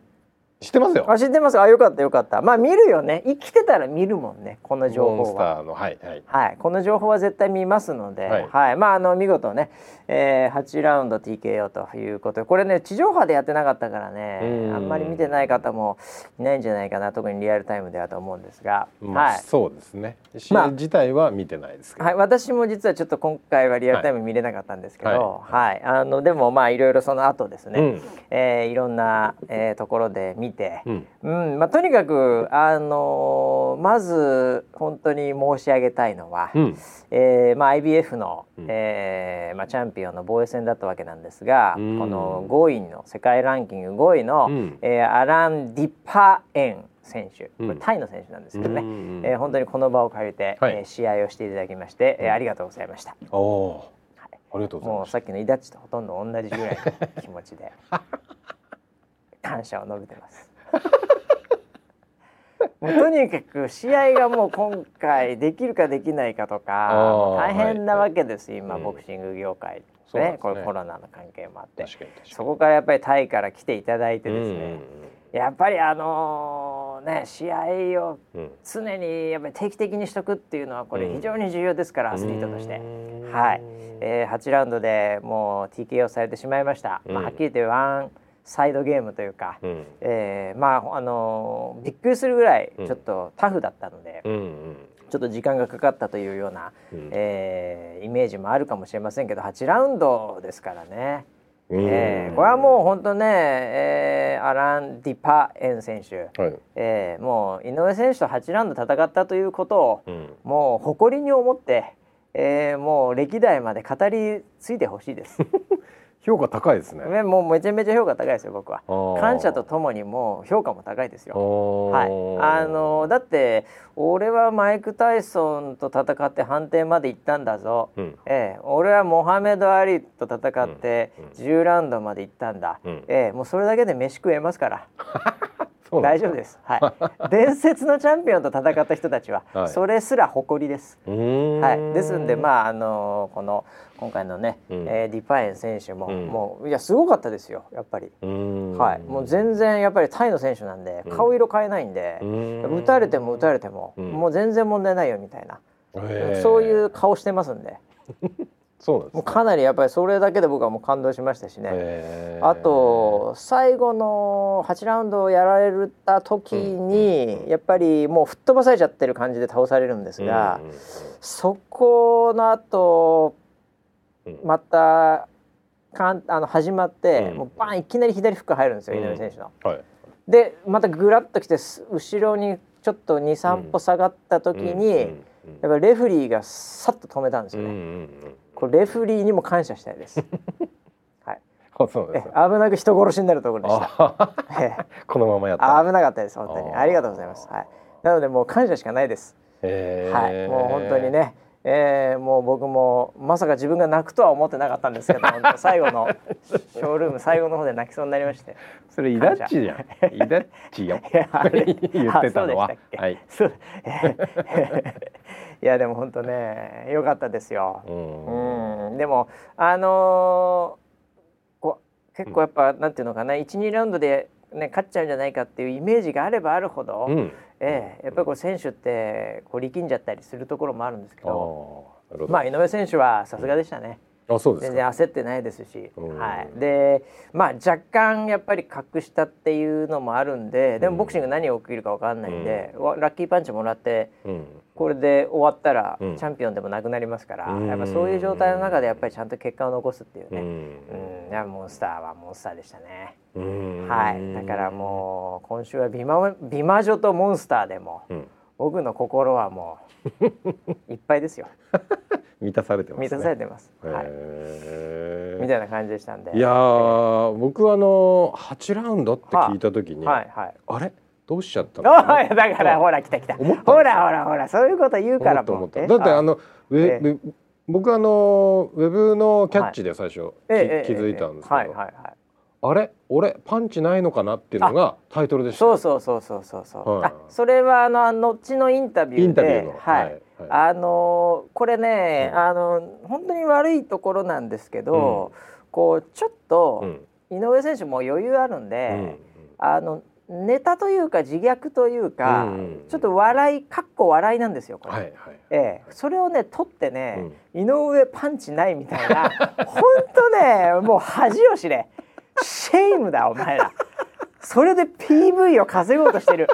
C: 知ってますよ。
A: あ知ってますあよかったよかった。まあ見るよね。生きてたら見るもんね。この情報
C: は。はいはい、
A: はい。この情報は絶対見ますので、はい、はい、まああの見事ね、えー、8ラウンド TKO ということで、これね地上波でやってなかったからね、あんまり見てない方もいないんじゃないかな。特にリアルタイムではと思うんですが、
C: まあ、はい。そうですね。試合自体は見てないですけど、
A: まあ、はい。私も実はちょっと今回はリアルタイム見れなかったんですけど、はい。はい、あのでもまあいろいろその後ですね、うん、えー、いろんな、えー、ところで見て。うん。うん。まあ、とにかく、あのー、まず本当に申し上げたいのは、うん、えー、まあ、IBF の、うん、えー、まあ、チャンピオンの防衛戦だったわけなんですが、うん、この5位の世界ランキング5位の、うん、えー、アラン・ディパエン選手、これタイの選手なんですけどね、うん、えー、本当にこの場を借りて、はい、えー、試合をしていただきまして、えー、ありがとうございました。
C: おはい、ありがとうございます。もう
A: さっきのイダッチとほとんど同じぐらいの気持ちで 感謝を述べてます。もうとにかく試合がもう今回できるかできないかとか大変なわけです、はい、今、ボクシング業界ね、ね、これコロナの関係もあって。そこからやっぱりタイから来ていただいてですね、やっぱりあのー、ね試合を常にやっぱり定期的にしとくっていうのはこれ非常に重要ですから、アスリートとして。はい、えー、8ラウンドでもう TKO されてしまいました。まあ、はっきり言ってワンサイドゲームというか、うん、えー、まああのびっくりするぐらいちょっとタフだったので、うんうん、ちょっと時間がかかったというような、うん、えー、イメージもあるかもしれませんけど8ラウンドですからね。えー、これはもう本当ね、えー、アラン・ディパエン選手、はい、えー、もう井上選手と8ラウンド戦ったということを、うん、もう誇りに思って、えー、もう歴代まで語り継いでほしいです。
C: 評価高いですね。
A: もうめちゃめちゃ評価高いですよ僕は。感謝とともにもう評価も高いですよ。はい。あのだって俺はマイク・タイソンと戦って判定まで行ったんだぞ。うん、ええ、俺はモハメド・アリと戦って10ラウンドまで行ったんだ。うん、ええ、もうそれだけで飯食えますから。大丈夫です。はい。伝説のチャンピオンと戦った人たちは、はい、それすら誇りです。はい。ですんでまああのこの今回のね、うん、えー、ディパイン選手も、うん、もういやすごかったですよやっぱり。はい。もう全然やっぱりタイの選手なんで顔色変えないんで、打たれても打たれても、もう全然問題ないよみたいな、そういう顔してますんで。
C: そうなんです、ね、
A: もうかなりやっぱりそれだけで僕はもう感動しましたしね。あと最後の8ラウンドをやられた時に、やっぱりもう吹っ飛ばされちゃってる感じで倒されるんですが、そこの後またかんあの始まって、もうバンいきなり左フック入るんですよ、井上選手の。はい、でまたぐらっときて後ろにちょっと23歩下がった時に、やっぱレフリーがさっと止めたんですよね。これレフリーにも感謝したいです。はい。そうです。危なく人殺しになるところでした。
C: このままやった。
A: 危なかったです本当にありがとうございます。はい。なのでもう感謝しかないです。はい。もう本当にね。えー、もう僕もまさか自分が泣くとは思ってなかったんですけど 最後のショールーム最後の方で泣きそうになりまして。
C: それイダッチじゃん。イダッチよ。言ってたのは。はい、
A: いやでも本当ね良かったですよ。うん。でもあのー、こう結構やっぱ、うん、なんていうのかな12ラウンドでね、勝っちゃうんじゃないかっていうイメージがあればあるほど、うん、えー、やっぱりこう選手ってこう力んじゃったりするところもあるんですけどまあ井上選手はさすがでしたね。
C: あそうです
A: 全然焦ってないですし、はい、でまあ若干やっぱり隠したっていうのもあるんででもボクシング何が起きるか分かんないんで、うん、ラッキーパンチもらって、うん、これで終わったらチャンピオンでもなくなりますから、やっぱそういう状態の中でやっぱりちゃんと結果を残すっていうね、うん。いやモンスターはモンスターでしたね。はい。だからもう今週は美魔美魔女とモンスターでも、僕の心はもういっぱいですよ。
C: 満たされてます、
A: ね、満たされてます。はい。みたいな感じでしたんで。
C: いや僕はあの八ラウンドって聞いた時に、はい。はい、あれ？どうしちゃったの
A: だからほら来た来た。ほらほらほらそういうこと言うから
C: 思っただってあのウェ僕あのウェブのキャッチで最初、気づいたんですけど、あれ？俺パンチないのかなっていうのがタイトルでした。
A: そうそうそうそうそうそう、はい、あそれはあの後のインタビューでインタビューの。はい、はい、あのこれね、あの本当に悪いところなんですけど、うん、こうちょっと、井上選手も余裕あるんで、うん、あのネタというか自虐というか、うん、ちょっと笑いかっこ笑いなんですよこれ、はいはい、ええ、それをね取ってね、うん、井上パンチないみたいな 本当ねもう恥を知れ。 shame だお前ら。それで PV を稼ごうとしてる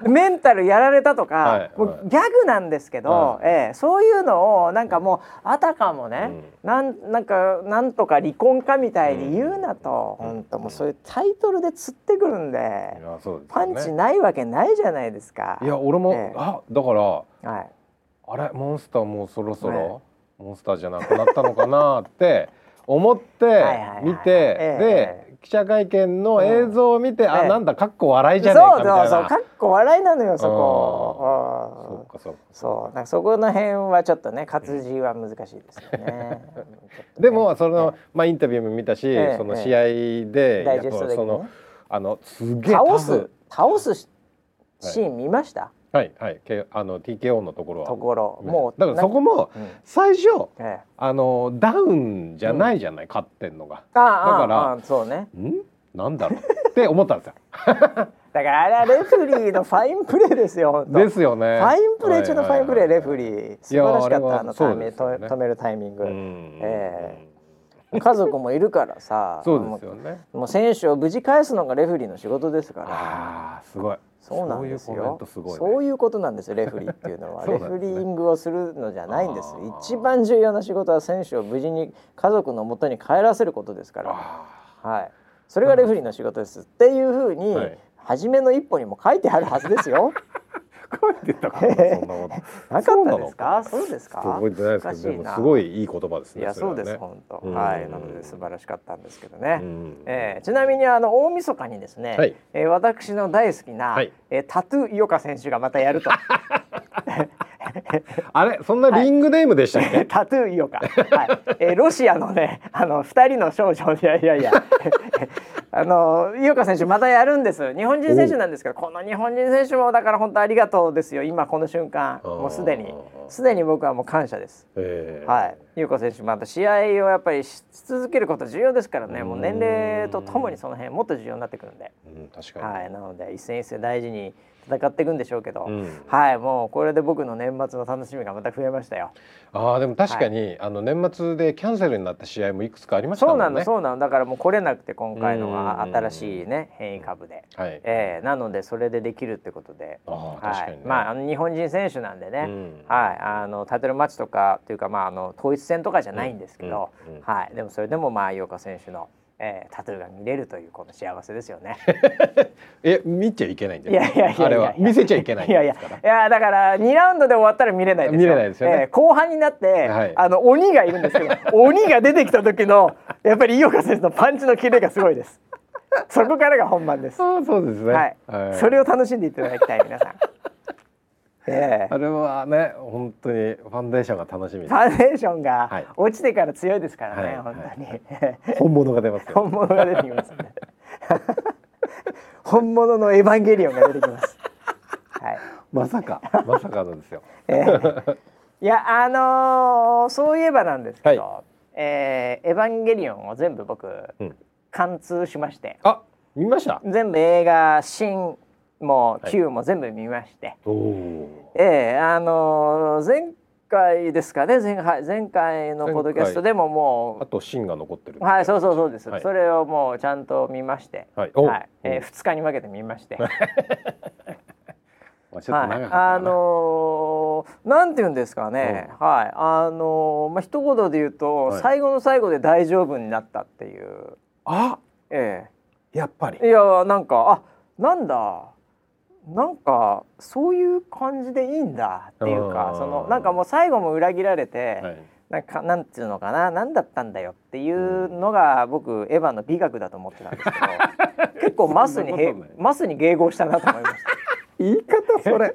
A: メンタルやられたとか、はい、もうギャグなんですけど、はい、ええ、そういうのをなんかもうあたかもね、うん、なんなんかなんとか離婚かみたいに言うなと、うん、本当もうそういうタイトルで釣ってくるんで、ね、パンチないわけないじゃないですか。
C: いや俺も、ええ、あだから、はい、あれモンスターもうそろそろ、モンスターじゃなくなったのかなって思って見てで記者会見の映像を見て、うん、あ、なんだかっこ笑いじゃないかみたいな。そうそう
A: かっこ笑いなのよそこ。そう。かそうかそう。なんかそこの辺はちょっとね活字は難しいですよね。ね、
C: でもその、まあインタビューも見たし、その試合で、ダイジェストで、ね、そのあのすげえ
A: 倒す倒すシーン見ました、
C: はいはい、あの TKO のところは。
A: ところ。
C: もうだからそこも最初、うん、あのダウンじゃないじゃない、うん、勝ってんのが。だから
A: そうね。
C: ん？なんだろう？って思ったんですよ。
A: だからあれはレフリーのファインプレーですよ
C: ですよね。
A: ファインプレー中のファインプレー、レフリー。素晴らしかったあのタイミング、ね、止めるタイミング。ええ。ー、家族もいるからさ
C: そうですよね。
A: もう選手を無事返すのがレフリーの仕事ですから。
C: ああすごい
A: そうなんですよ。そういうことなんですよ。レフリーっていうのは レフリングをするのじゃないんです。一番重要な仕事は選手を無事に家族のもとに帰らせることですから。はい。それがレフリーの仕事です。っていうふうに、はい、初めの一歩にも書いてあるはずですよ。
C: 書いてたかな、そんなこ
A: と。なかったですか？そうですか？
C: 覚えてないですけど、すごいいい言葉ですね。
A: いや、そうです、本当。はい、なので素晴らしかったんですけどね。えー、ちなみにあの大晦日にですね、はい、えー、私の大好きな、はい、えー、タトゥー井岡選手がまたやると。
C: あれそんなリングネームでしたっけ、は
A: い、タトゥー井岡、はい。えー、ロシアのねあの二人の少女。いやいやいや。あの井岡選手またやるんです。日本人選手なんですけどこの日本人選手もだから本当ありがとうですよ。今この瞬間。もうすでに。すでに僕はもう感謝です、はい。井岡選手また試合をやっぱりし続けること重要ですからね。もう年齢とともにその辺もっと重要になってくるんで、
C: うん、確かに、
A: はい、なので一戦一戦大事に戦っていくんでしょうけど、うん、はいもうこれで僕の年末の楽しみがまた増えましたよ。
C: ああでも確かに、はい、あの年末でキャンセルになった試合もいくつかありました
A: ね。そうなのそうなのだ。からもう来れなくて今回のは新しいね変異株で、はい、えー、なのでそれでできるってことで、
C: あ確かに、ね、
A: まああの日本人選手なんでね、うん、はい。あのタイトルマッチとかというかまああの統一戦とかじゃないんですけど、うん。うん、はい。でもそれでもまあ井岡選手のえー、タトゥーが見れるというこの幸せですよね。
C: え見ちゃいけないんだ
A: いやいやいや
C: あれは見せちゃいけないい
A: やいやいやだから2ラウンドで終わったら見れないです
C: 見れないですよね、えー、
A: 後半になって、はい、あの鬼がいるんですけど 鬼が出てきた時のやっぱり井岡選手のパンチのキレがすごいです。そこからが本番です。
C: あそうですね。
A: はい。はい、それを楽しんでいただきたい皆さん。
C: ええ、あれはね本当にファンデーションが楽しみ
A: ファンデーションが落ちてから強いですからね、はい、本当に、
C: はい、本物が出ます
A: 本物が出てきますね。本物のエヴァンゲリオンが出てきます。はい。
C: まさかまさかのですよ、
A: えー、いやあのー、そういえばなんですけど、はい、えー、エヴァンゲリオンを全部僕、うん、貫通しまして。
C: あ見ました？
A: 全部映画新も Q も全部見まして、はい、ええー、あのー、前回ですかね。前前回のポッドキャストでもも
C: うあと芯が残ってる。
A: はいそうそうそうです、はい、それをもうちゃんと見まして。はい、はい、えー、2日に分けて見まして。
C: はい、
A: あのー、なんて言うんですかね、うん、はい。あのー、まあ一言で言うと、はい、最後の最後で大丈夫になったっていう
C: あ
A: え
C: えー、やっぱり
A: いやなんかあなんだなんかそういう感じでいいんだっていうかそのなんかもう最後も裏切られて、はい、なんかなんていうのかな何だったんだよっていうのが僕エヴァの美学だと思ってたんですけど 結構マスにマスに迎合したなと思いました。
C: 言い方それ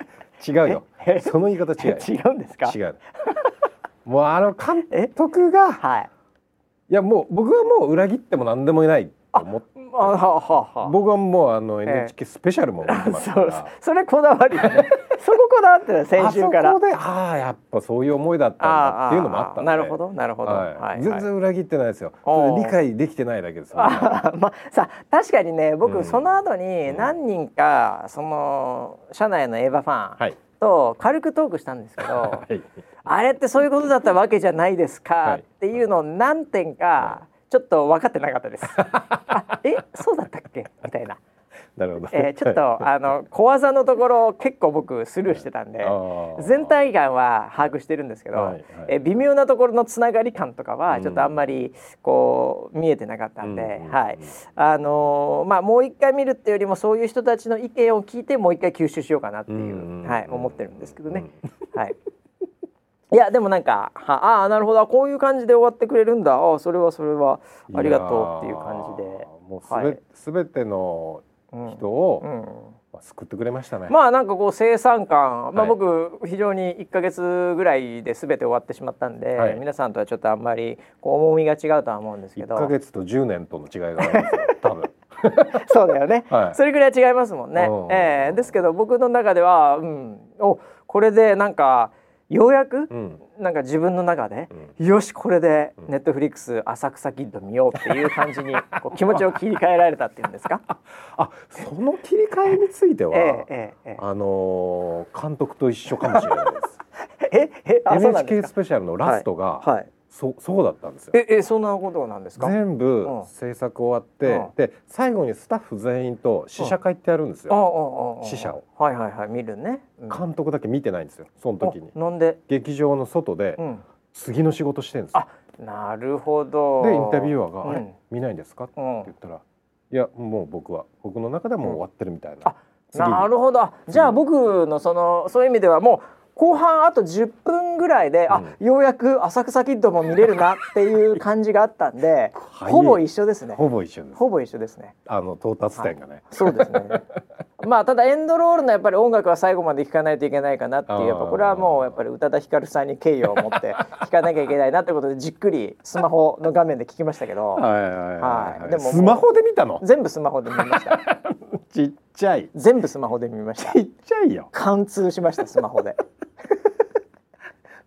C: 違うよ。その言い方違う。
A: 違うんですか？
C: 違う。もうあの監督が、はい、いやもう僕はもう裏切っても何でもいないと思って。僕はもうあの NHK スペシャルも見てますから、
A: え それこだわり、ね、そここだわって先週から。
C: ああやっぱそういう思いだったんだっていうのもあった
A: なるほどなるほど、はい。
C: はい、全然裏切ってないですよ。理解できてないだけです、ね、
A: あ まあさ確かにね僕その後に何人かその社内のエヴァファン、と軽くトークしたんですけど、はい、あれってそういうことだったわけじゃないですかっていうのを何点かちょっと分かってなかったです。えそうだったっけ？みたいな。
C: なるほど、
A: えー、ちょっとあの小技のところ結構僕スルーしてたんで全体感は把握してるんですけど、はいはい、えー、微妙なところのつながり感とかはちょっとあんまりこう見えてなかったんで、うん、はい。あのー、まあもう一回見るっていうよりもそういう人たちの意見を聞いてもう一回吸収しようかなっていう、はい思ってるんですけどね。はいいやでもなんかああなるほど。こういう感じで終わってくれるんだ。あそれはそれはありがとうっていう感じで。
C: もうすべはい、全ての人を、うん。うん。まあ、救ってくれましたね。
A: まあなんかこう生産感、まあ、僕非常に1か月ぐらいで全て終わってしまったんで、はい、皆さんとはちょっとあんまりこう重みが違うとは思うんですけど。
C: 1か月と10年との違いがありますよ多分。
A: そうだよね、はい、それぐらい違いますもんね、えー、ですけど僕の中では、うん、おこれでなんかようやく、うん、なんか自分の中で、うん、よしこれでネットフリックス浅草キッド見ようっていう感じにこう 気持ちを切り替えられたっていうんですか？
C: あその切り替えについては、えええ、あのー、監督と一緒かもしれないです。ええ NHK スペシャルのラストが、はい、はいそそうだったんですよ。
A: ええそんなことなんですか？
C: 全部制作終わって、うん、で最後にスタッフ全員と試写会ってやるんですよ。試写を。
A: はいはいはい見るね、
C: うん、監督だけ見てないんですよ。その時に。
A: なんで？
C: 劇場の外で、次の仕事してるんですよ。
A: なるほど。
C: でインタビュアーが、あれ？見ないんですか？って言ったら、いやもう僕は僕の中ではもう終わってるみたいな。
A: なるほど。じゃあ僕のそのそういう意味ではもう後半あと10分ぐぐらいで、うん、あようやく浅草キッドも見れるなっていう感じがあったんでほぼ一緒ですね。
C: ほぼ一緒です。
A: ほぼ一緒ですね。
C: あの到達点がね、
A: そうですね。まあただエンドロールのやっぱり音楽は最後まで聴かないといけないかなっていうやっぱこれはもうやっぱり宇多田ヒカルさんに敬意を持って聴かなきゃいけないなってことでじっくりスマホの画面で聞きましたけど。
C: はいでもスマホで見たの？
A: 全部スマホで見ました。
C: ちっちゃい。
A: 全部スマホで見ました。
C: ちっちゃいよ。
A: 貫通しましたスマホで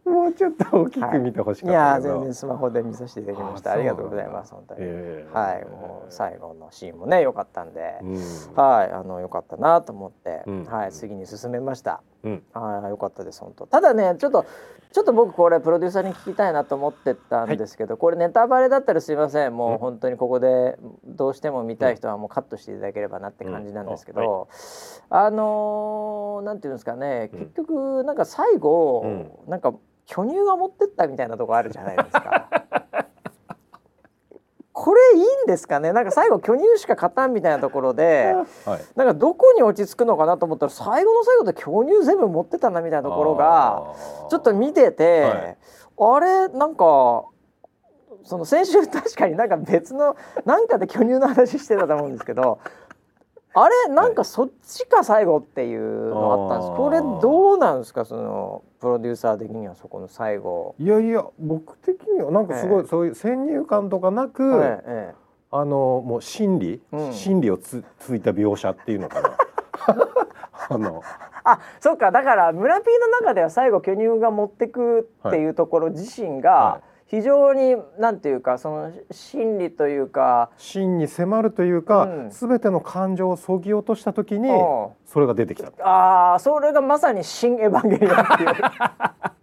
C: もうちょっと大きく見てほしかった、
A: はい、いや全然スマホで見させていただきました。ありがとうございます本当に、えー、はい。もう最後のシーンもね良かったんで、うん、はい。あの良かったなと思って、うん、はい。次に進めました、うん、はい。良かったです本当。ただねちょっとちょっと僕これプロデューサーに聞きたいなと思ってたんですけど、はい、これネタバレだったらすいません。もう本当にここでどうしても見たい人はもうカットしていただければなって感じなんですけど、あはい、あのー、なんていうんですかね。結局なんか最後、なんか巨乳が持ってったみたいなとこあるじゃないですか。これいいんですかね？なんか最後巨乳しか勝たんみたいなところで、はい、なんかどこに落ち着くのかなと思ったら最後の最後で巨乳全部持ってたなみたいなところがちょっと見てて、はい、あれ？なんかその先週確かになんか別のなんかで巨乳の話してたと思うんですけどあれなんかそっちか最後っていうのあったんです、はい、これどうなんですかそのプロデューサー的にはそこの最後。
C: いやいや僕的にはなんかすごい、ええ、そういう先入観とかなく、ええ、あのもう心理、うん、心理をつついた描写っていうのかな。
A: あの。あそうか。だから村 P の中では最後巨乳が持ってくっていうところ自身が、はい。はい非常になんていうかその心理というか
C: 真に迫るというか、す、う、べ、ん、ての感情をそぎ落とした時にそれが出てきた
A: ああそれがまさに「新エヴァンゲリオン」っていう。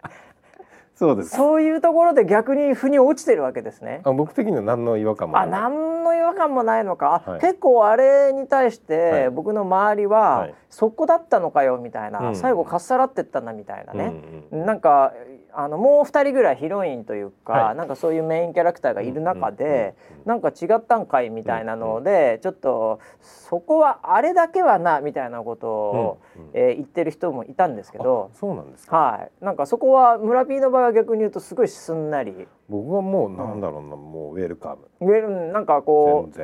C: そうです。
A: そういうところで逆に腑に落ちてるわけですね。
C: あ僕的には何の違和感もない。
A: あ何の違和感もないのか、はい、結構あれに対して僕の周りは、はい、そこだったのかよみたいな、うん、最後かっさらってったんだみたいなね、うんうん、なんかあのもう2人ぐらいヒロインというか、はい、なんかそういうメインキャラクターがいる中で、うなんか違ったんかいみたいなので、ちょっとそこはあれだけはなみたいなことを、うえー、言ってる人もいたんですけど
C: そうなんです
A: か、はい、なんかそこは村 P の場合は逆に言うとすごいすんなり。
C: 僕はもうなんだろうな、うん、もうウェルカム。
A: ウェルなんかこう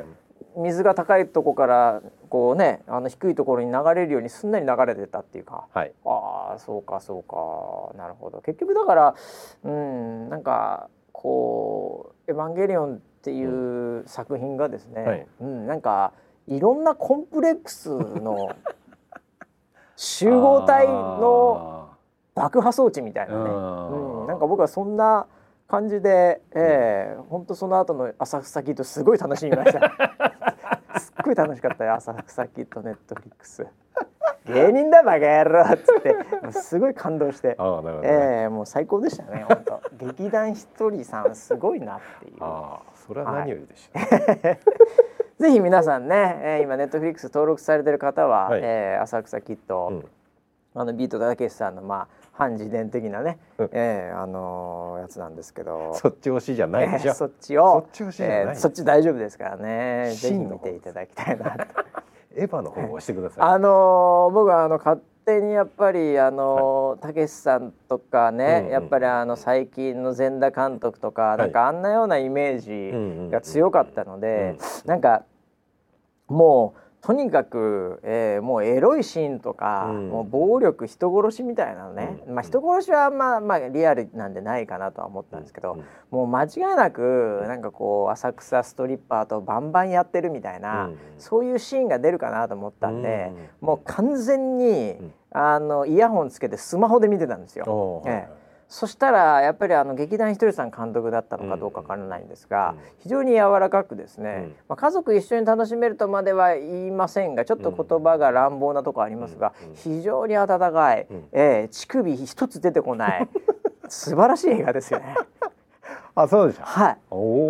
A: 水が高いとこからこうねあの低いところに流れるようにすんなり流れてたっていうか、はい、ああそうかそうか。なるほど。結局だからうんなんかこう「エヴァンゲリオン」っていう作品がですね、はい、うん、なんかいろんなコンプレックスの 集合体の爆破装置みたいなね、うん、なんか僕はそんな感じで、えー、本当その後の浅草キッドすごい楽しみました。すっごい楽しかったよ浅草キッド Netflix。芸人だバカ野郎っつって。すごい感動して、あね、えー、もう最高でしたね本当。劇団ひとりさんすごいなっていう。あ
C: それは何よりでしょう、
A: はい、ぜひ皆さんね、えー、今 Netflix 登録されてる方は、はい、えー、浅草キッド、うん、あのビートたけしさんのまあ反自伝的なね、うん、えー、あのー、やつなんですけど。
C: そっち推しじゃないでしょ、えー、
A: そっちをそっちえー、そっち大丈夫ですからね。ぜひ見ていただきたいな
C: エヴァの方を押してください。
A: あのー、僕はあの勝手にやっぱりあのたけしさんとかね、うんうん、やっぱりあの最近の全田監督とか、はい、なんかあんなようなイメージが強かったので、うんうん、なんかもうとにかく、えー、もうエロいシーンとか、うん、もう暴力人殺しみたいなのね、うん、まあ人殺しはまあまあリアルなんでないかなとは思ったんですけど、うん、もう間違いなくなんかこう浅草ストリッパーとバンバンやってるみたいな、そういうシーンが出るかなと思ったんで、もう完全に、あのイヤホンつけてスマホで見てたんですよ。ええそしたらやっぱりあの劇団ひとりさん監督だったのかどうかわからないんですが、非常に柔らかくですね、まあ、家族一緒に楽しめるとまでは言いませんがちょっと言葉が乱暴なとこありますが、非常に温かい、えー、乳首一つ出てこない。素晴らしい映画ですよね。
C: あそうでしょ
A: はい。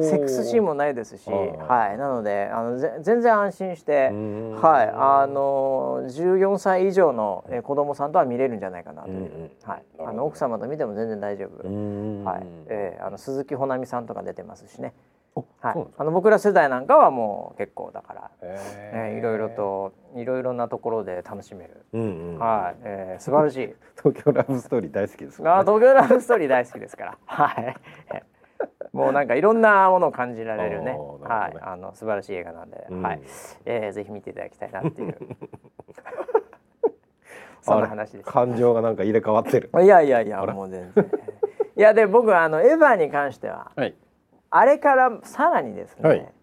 A: セックスシーンもないですしはい。なのであのぜ全然安心してはい。あの14歳以上の、え子供さんとは見れるんじゃないかなという。はい。あの奥様と見ても全然大丈夫。はい、えー、あの鈴木保奈美さんとか出てますしね。はい、あの僕ら世代なんかはもう結構だから、えー、いろいろといろいろなところで楽しめる、うんうん、はい、えー、素晴らしい。
C: 東京ラブストーリー大好きです、
A: ね、あ東京ラブストーリー大好きですから。はい もうなんかいろんなものを感じられるね、ね、はい、あの素晴らしい映画なんで、うん、はい、えー、ぜひ見ていただきたいなっていう。そんな話です。
C: 感情がなんか入れ替わってる。
A: いやいやいやもう全然。いやで僕あのエヴァに関しては、はい、あれからさらにですね、はい、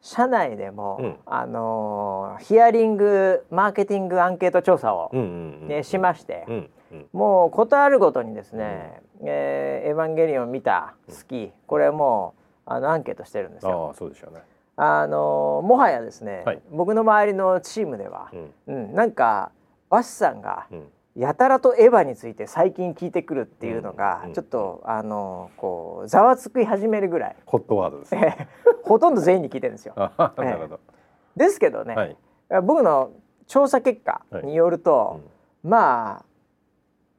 A: 社内でも、うん、あのー、ヒアリングマーケティングアンケート調査を、ねしまして、うんうん、もうことあるごとにですね、うん、えー、エヴァンゲリオン見た好き、これもうあのアンケートしてるんですよ。
C: あそうでしょうね。
A: あのー、もはやですね、はい、僕の周りのチームでは、うん、うん、なんかバシさんが、やたらとエヴァについて最近聞いてくるっていうのが、ちょっとあのこうざわつき始めるぐらい
C: ホットワードです、
A: ほとんど全員に聞いてるんですよ。なるほど、ですけどね、はい、僕の調査結果によると、はい。うん、まあ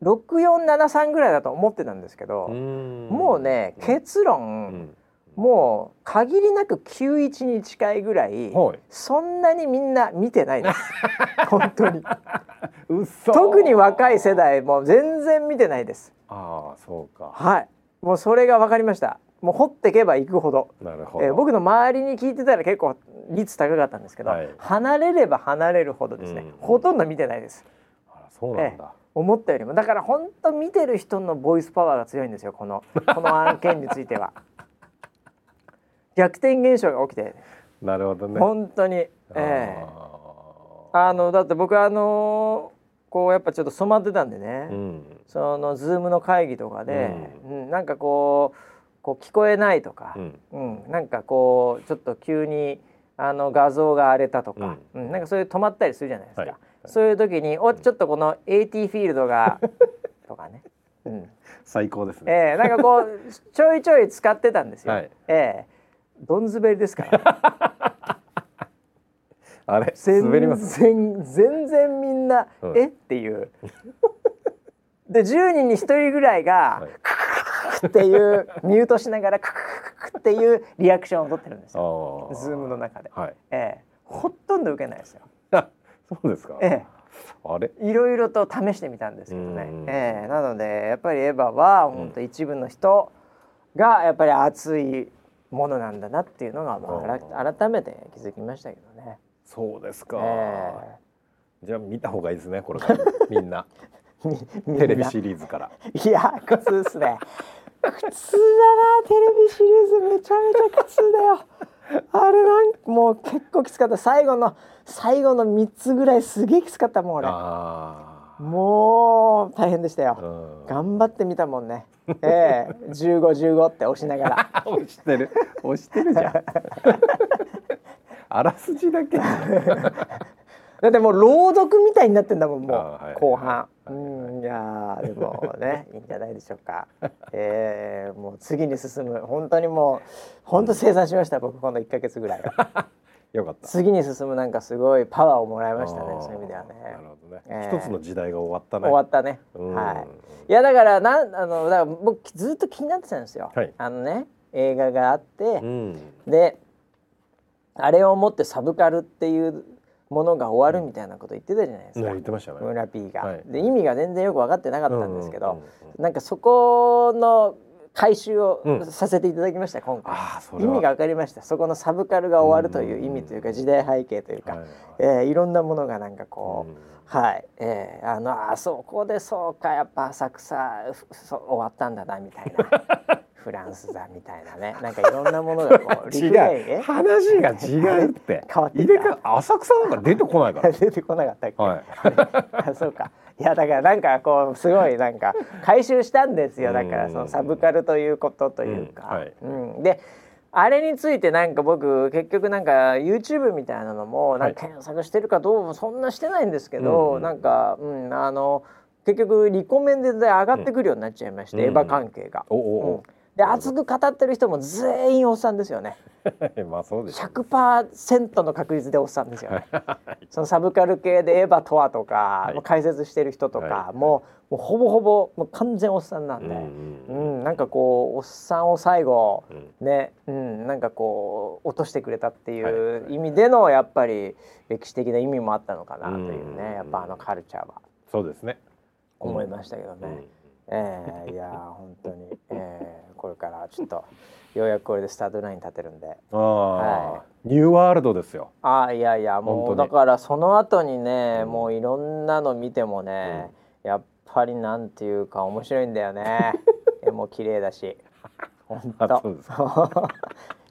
A: 6473ぐらいだと思ってたんですけどもうね結論、うん。もう限りなく91に近いぐらい、はい、そんなにみんな見てないです。本当に。特に若い世代も全然見てないです。
C: ああそうか。
A: はい。もうそれが分かりました。もう掘っていけばいくほど。なるほど、えー、僕の周りに聞いてたら結構率高かったんですけど、はい、離れれば離れるほどですね、うん、ほとんど見てないです。
C: あそうなんだ、えー
A: 思ったよりも。だから本当見てる人のボイスパワーが強いんですよこの この案件については。逆転現象が起きて。
C: なるほどね。
A: 本当に。ええ。あのだって僕あのこうやっぱちょっと染まってたんでね、うん、そのズームの会議とかで、うん、うん、なんかこうこう聞こえないとか、うん、うん、なんかこうちょっと急にあの画像が荒れたとか、うん、なんかそういう止まったりするじゃないですか、はいはい、そういう時におちょっとこの AT フィールドが とかね、
C: うん、最高ですね、
A: えー、なんかこう ちょいちょい使ってたんですよ、はい、えーどん滑りですから。
C: あれ滑ります？
A: 全全然みんな、うん、え？っていう。で10人に1人ぐらいが、はい、クククっていうミュートしながらクククっていうリアクションを取ってるんですよ Zoomの中で、はい、ええ、ほとんど受けないですよ
C: そうですか、ええ、あれ？
A: いろいろと試してみたんですけどね、ええ、なのでやっぱりエヴァは本当一部の人がやっぱり熱いものなんだなっていうのが、まあ、改めて気づきましたけどね。
C: そうですか、えー、じゃあ見た方がいいですねこれから。みんな。テレビシリーズから。
A: いや苦痛ですね。苦痛だなテレビシリーズ。めちゃめちゃ苦痛だよ。あれなんもう結構きつかった。最後の最後の3つぐらいすげえきつかったもん俺。もう大変でしたよ、頑張ってみたもんね。ええ。ー、15、15って押しながら。
C: 押してる。押してるじゃん。あらすじだけ。
A: だってもう朗読みたいになってんだもんもう、はい、後半、うん、いやでもねいいんじゃないでしょうか。えー、もう次に進む。本当にもう本当生産しました僕この1か月ぐらい
C: よかった。
A: 次に進むなんかすごいパワーをもらいましたねそういう意味ではね。なるほ
C: どね、えー、一つの時代が終わったね。
A: 終わったね。はい。いやだからなんあのだから僕ずっと気になってたんですよ、はい、あのね映画があって、うん、であれをもってサブカルっていうものが終わるみたいなこと言ってたじゃないですか、
C: 言ってましたね。
A: 村 P が、はい、で意味が全然よく分かってなかったんですけど、うんうんうんうん、なんかそこの回収をさせていただきました、うん、今回意味が分かりました。そこのサブカルが終わるという意味というか時代背景というか、はいえー、いろんなものがなんかこう、うん、はい、えー、あのあそこでそうか。やっぱ浅草終わったんだなみたいな。フランスだみたいなね。なんかいろんなものがこう
C: 違う。話が違うって。変わって入れか浅草なんか出てこないから。
A: 出てこなかったっけ、はい、あそうかいやだからなんかこうすごいなんか回収したんですよ。だからそのサブカルということというか、うんはい。うん、であれについてなんか僕結局なんか YouTube みたいなのもなんか検索してるかどうもそんなしてないんですけど、はい、なんか、うん、あの結局リコメンで上がってくるようになっちゃいまして、うん、エヴァ関係が。おおで熱く語ってる人も全員おっさんですよね。
C: まあそうです、
A: ね。100%の確率でおっさんですよね。そのサブカル系でエヴァとはとか、はい、解説してる人とか、はい、もうもうほぼほぼもう完全おっさんなんで、うん、うん、なんかこうおっさんを最後、うん、ね、うん、なんかこう落としてくれたっていう意味でのやっぱり歴史的な意味もあったのかなというね、やっぱあのカルチャーは。
C: そうですね。
A: 思いましたけどね。うん、えー、いや本当に、えー、これからちょっとようやくこれでスタートライン立てるんで。
C: あはい、ニューワールドですよ。
A: ああいやいやもうだからその後にね、もういろんなの見てもね、うん、やっぱりなんていうか面白いんだよね。絵も綺麗だし。本当。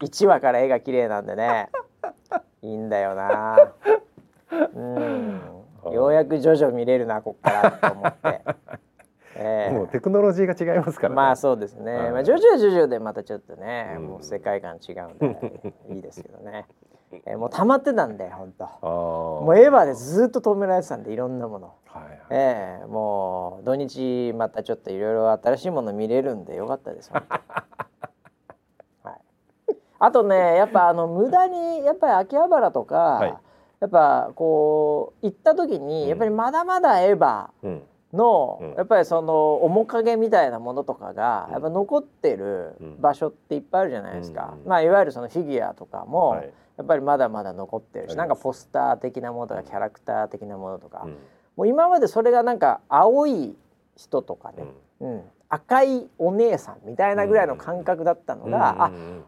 A: 一話から絵が綺麗なんでね。いいんだよな。うん。ようやく徐々見れるなこっからと思って。
C: テクノロジーが違いますから、ね、
A: まあそうですね、まあ、徐々徐々でまたちょっとね、うん、もう世界観違うんでいいですけどね、えー、もう溜まってたんで本当もうエヴァでずっと止められてたんでいろんなもの、はいはい、えー、もう土日またちょっといろいろ新しいもの見れるんでよかったです はい、あとねやっぱあの無駄にやっぱり秋葉原とか、はい。やっぱこう行った時にやっぱりまだまだエヴァの、やっぱりその面影みたいなものとかがやっぱ残ってる場所っていっぱいあるじゃないですか、まあいわゆるそのフィギュアとかも、やっぱりまだまだ残ってるし、なんかポスター的なものとかキャラクター的なものとか、もう今までそれがなんか青い人とかね、うん赤いお姉さんみたいなぐらいの感覚だったのが、うん、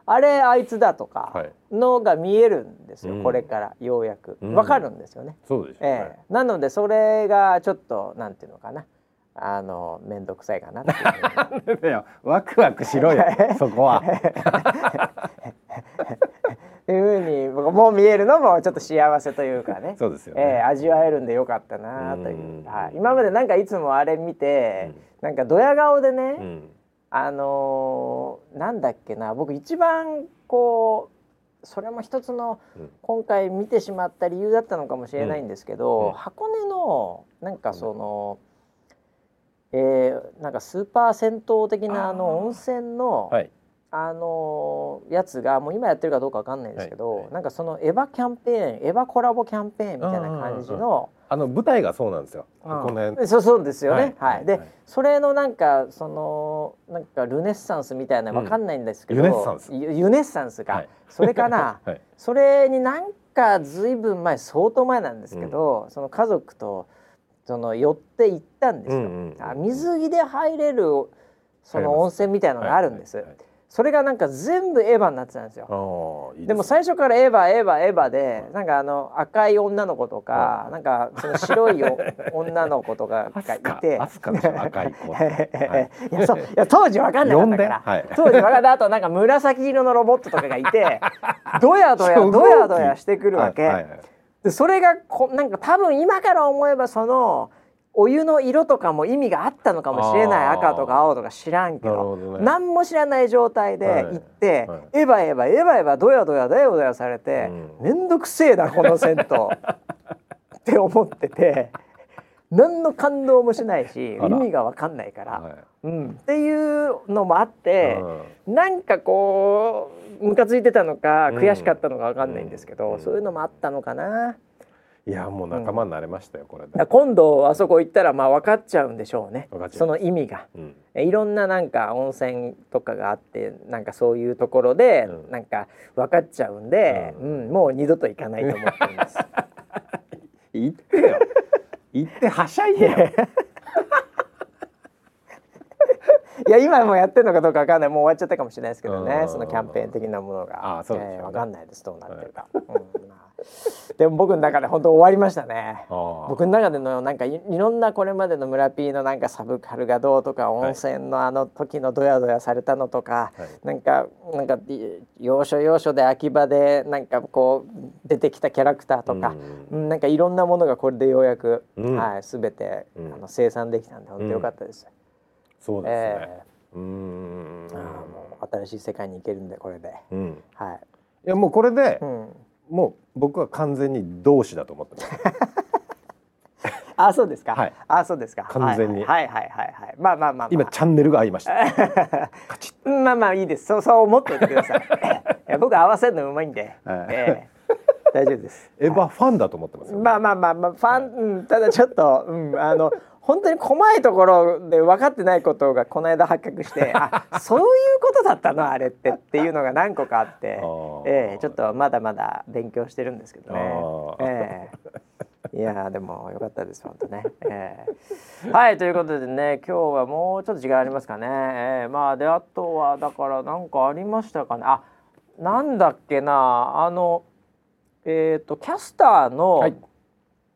A: ああれあいつだとかのが見えるんですよ、はい、これからようやく。わかるんですよね。
C: そうです、
A: えはい、なのでそれがちょっとなんていうのかな。あの面倒くさいかなって
C: いう。ワクワクしろよ そこは。
A: いうふうにもう見えるのもちょっと幸せというかね。
C: そうですよ、ね、
A: えー、味わえるんでよかったなという、はい、今までなんかいつもあれ見て、うん、なんかドヤ顔でね、うん、あのー、なんだっけな僕一番こうそれも一つの今回見てしまった理由だったのかもしれないんですけど、うん、箱根のなんかその、えー、なんかスーパー銭湯的なあの温泉の、はいあのやつがもう今やってるかどうかわかんないですけど、はいはい、なんかそのエヴァキャンペーンエヴァコラボキャンペーンみたいな感じの、
C: あの舞台がそうなんですよ。こ
A: のそうそうですよね。はい。はい、で、はい、それのなんかそのなんかルネッサンスみたいなわかんないんですけど、
C: うん、ユネッサンス。
A: ユネッサンスか、はい、それかな、それになんかずいぶん前相当前なんですけど、うん、その家族とその寄って行ったんですよ。うんうん、あ水着で入れるその温泉みたいなのがあるんです。それがなんか全部エヴァになってたんですよ。でも最初からエヴァエヴァエヴァでなんかあの赤い女の子とかなんかその白い 女の子とかがいて。
C: 赤い子。い。
A: やそういや当時わかんなかったから、はい、当時わかんないあとなんか紫色のロボットとかがいてどやどやどやどやしてくるわけ。はいはいはい、でそれがこなんか多分今から思えばそのお湯の色とかも意味があったのかもしれない。赤とか青とか知らんけど。ど、ね、何も知らない状態で行って、はい。はい、エヴァエヴァエヴァエヴァドヤドヤドヤドヤされて面倒、うん、くせえなこの銭湯。って思ってて何の感動もしないし意味が分かんないから、はい、うん、っていうのもあって、うん、なんかこうムカついてたのか悔しかったのか分かんないんですけど、うん、そういうのもあったのかな。
C: いやもう仲間になれましたよ、
A: う
C: ん、これで。
A: 今度あそこ行ったらまあ分かっちゃうんでしょうね。その意味が、うん、いろんななんか温泉とかがあってなんかそういうところでなんか分かっちゃうんで、うん、うん、もう二度と行かないと思っています。
C: 行ってよ。行ってはしゃいでよ。
A: いや今もやってるのかどうかわかんない。もう終わっちゃったかもしれないですけどね。そのキャンペーン的なものが。あそうです、ね、えー、わかんないです。どうなってるか、はい、うんまあ でも僕の中で本当終わりましたね。僕の中でのなんかいろんなこれまでの村 P のなんかサブカルがどうとか温泉のあの時のドヤドヤされたのとか、はい、なんかなんか要所要所で秋葉でなんかこう出てきたキャラクターとか、うん、なんかいろんなものがこれでようやく、うん、はい全て、うん、あの生産できたんで本当よかったです。
C: そうですね。えー、うん。
A: あもう新しい世界に行けるんでこれで、はい。
C: いやもうこれで、もう僕は完全に同志だと思ってます
A: あそうですか。
C: はい。
A: あそうですか。
C: 完全に。
A: はいはいはいはい。まあまあまあ、
C: 今チャンネルが合いました。
A: まあまあいいです。そうそう思っておいてください。いや僕合わせるのうまいんで。ええ大丈夫です。
C: エヴァファンだと思ってます
A: まあまあまあまあファン、うん、ただちょっと、うん、あの本当に細いところで分かってないことがこの間発覚して あそういうことだったのあれってっていうのが何個かあって、えー、ちょっとまだまだ勉強してるんですけどね。えー、いやでもよかったです本当ね。えー、はいということでね今日はもうちょっと時間ありますかね。えー、まあであとはだから何かありましたかね。あなんだっけなあのえっ、ー、とキャスターの、はい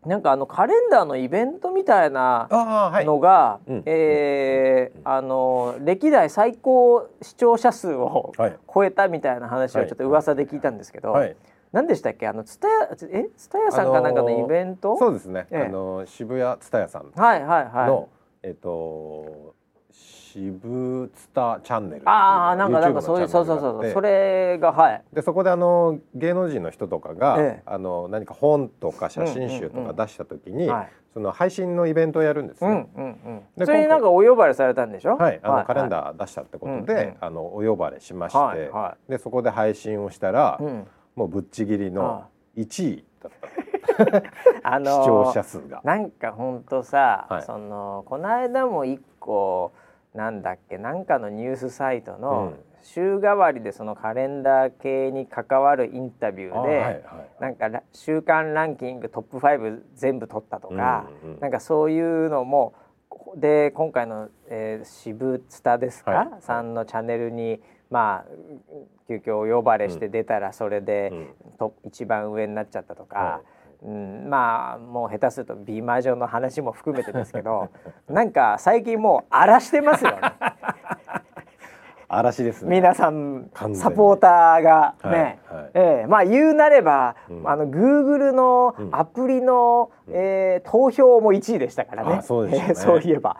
A: なんかあのカレンダーのイベントみたいなのが、はい、えー、あの歴代最高視聴者数を超えたみたいな話をちょっと噂で聞いたんですけど、はい、何でしたっけ？あのツタヤえ？ツタヤさんかなんかのイベント、
C: そうですね、ええ、あの渋谷ツタヤさんの、はいはいはい、えっ、と渋ツタチャンネル
A: ああなんかなんかそういうそうそうそうそれがはい。
C: でそこであの芸能人の人とかが、ええ、あの何か本とか写真集とか出した時に、その配信のイベントをやるんですね、うんうん
A: うん、それになんかお呼ばれされたんでしょ？
C: はいあの、はい、カレンダー出したってことで、はい、あのお呼ばれしまして、はいはい、でそこで配信をしたら、うん、もうぶっちぎりの1位だった。あのー、視聴者数が。
A: なんか本当さ、はい、そのこの間も一個なんだっけなんかのニュースサイトの週替わりでそのカレンダー系に関わるインタビューで、はいはい、なんか週間ランキングトップ5全部取ったとか、うんうん、なんかそういうのもで今回の、えー、渋ツタですか、はい、さんのチャンネルにまあ急遽お呼ばれして出たらそれで、うん、と一番上になっちゃったとか。はいうん、まあもう下手すると美魔女の話も含めてですけど なんか最近もう荒らしてますよね。
C: 嵐ですね。
A: 皆さんサポーターがね、はいはい、ええー、まあ言うなれば、うん、あのグーグルのアプリの、うん、えー、投票も1位でしたからね。
C: そうね、
A: えー、そういえば、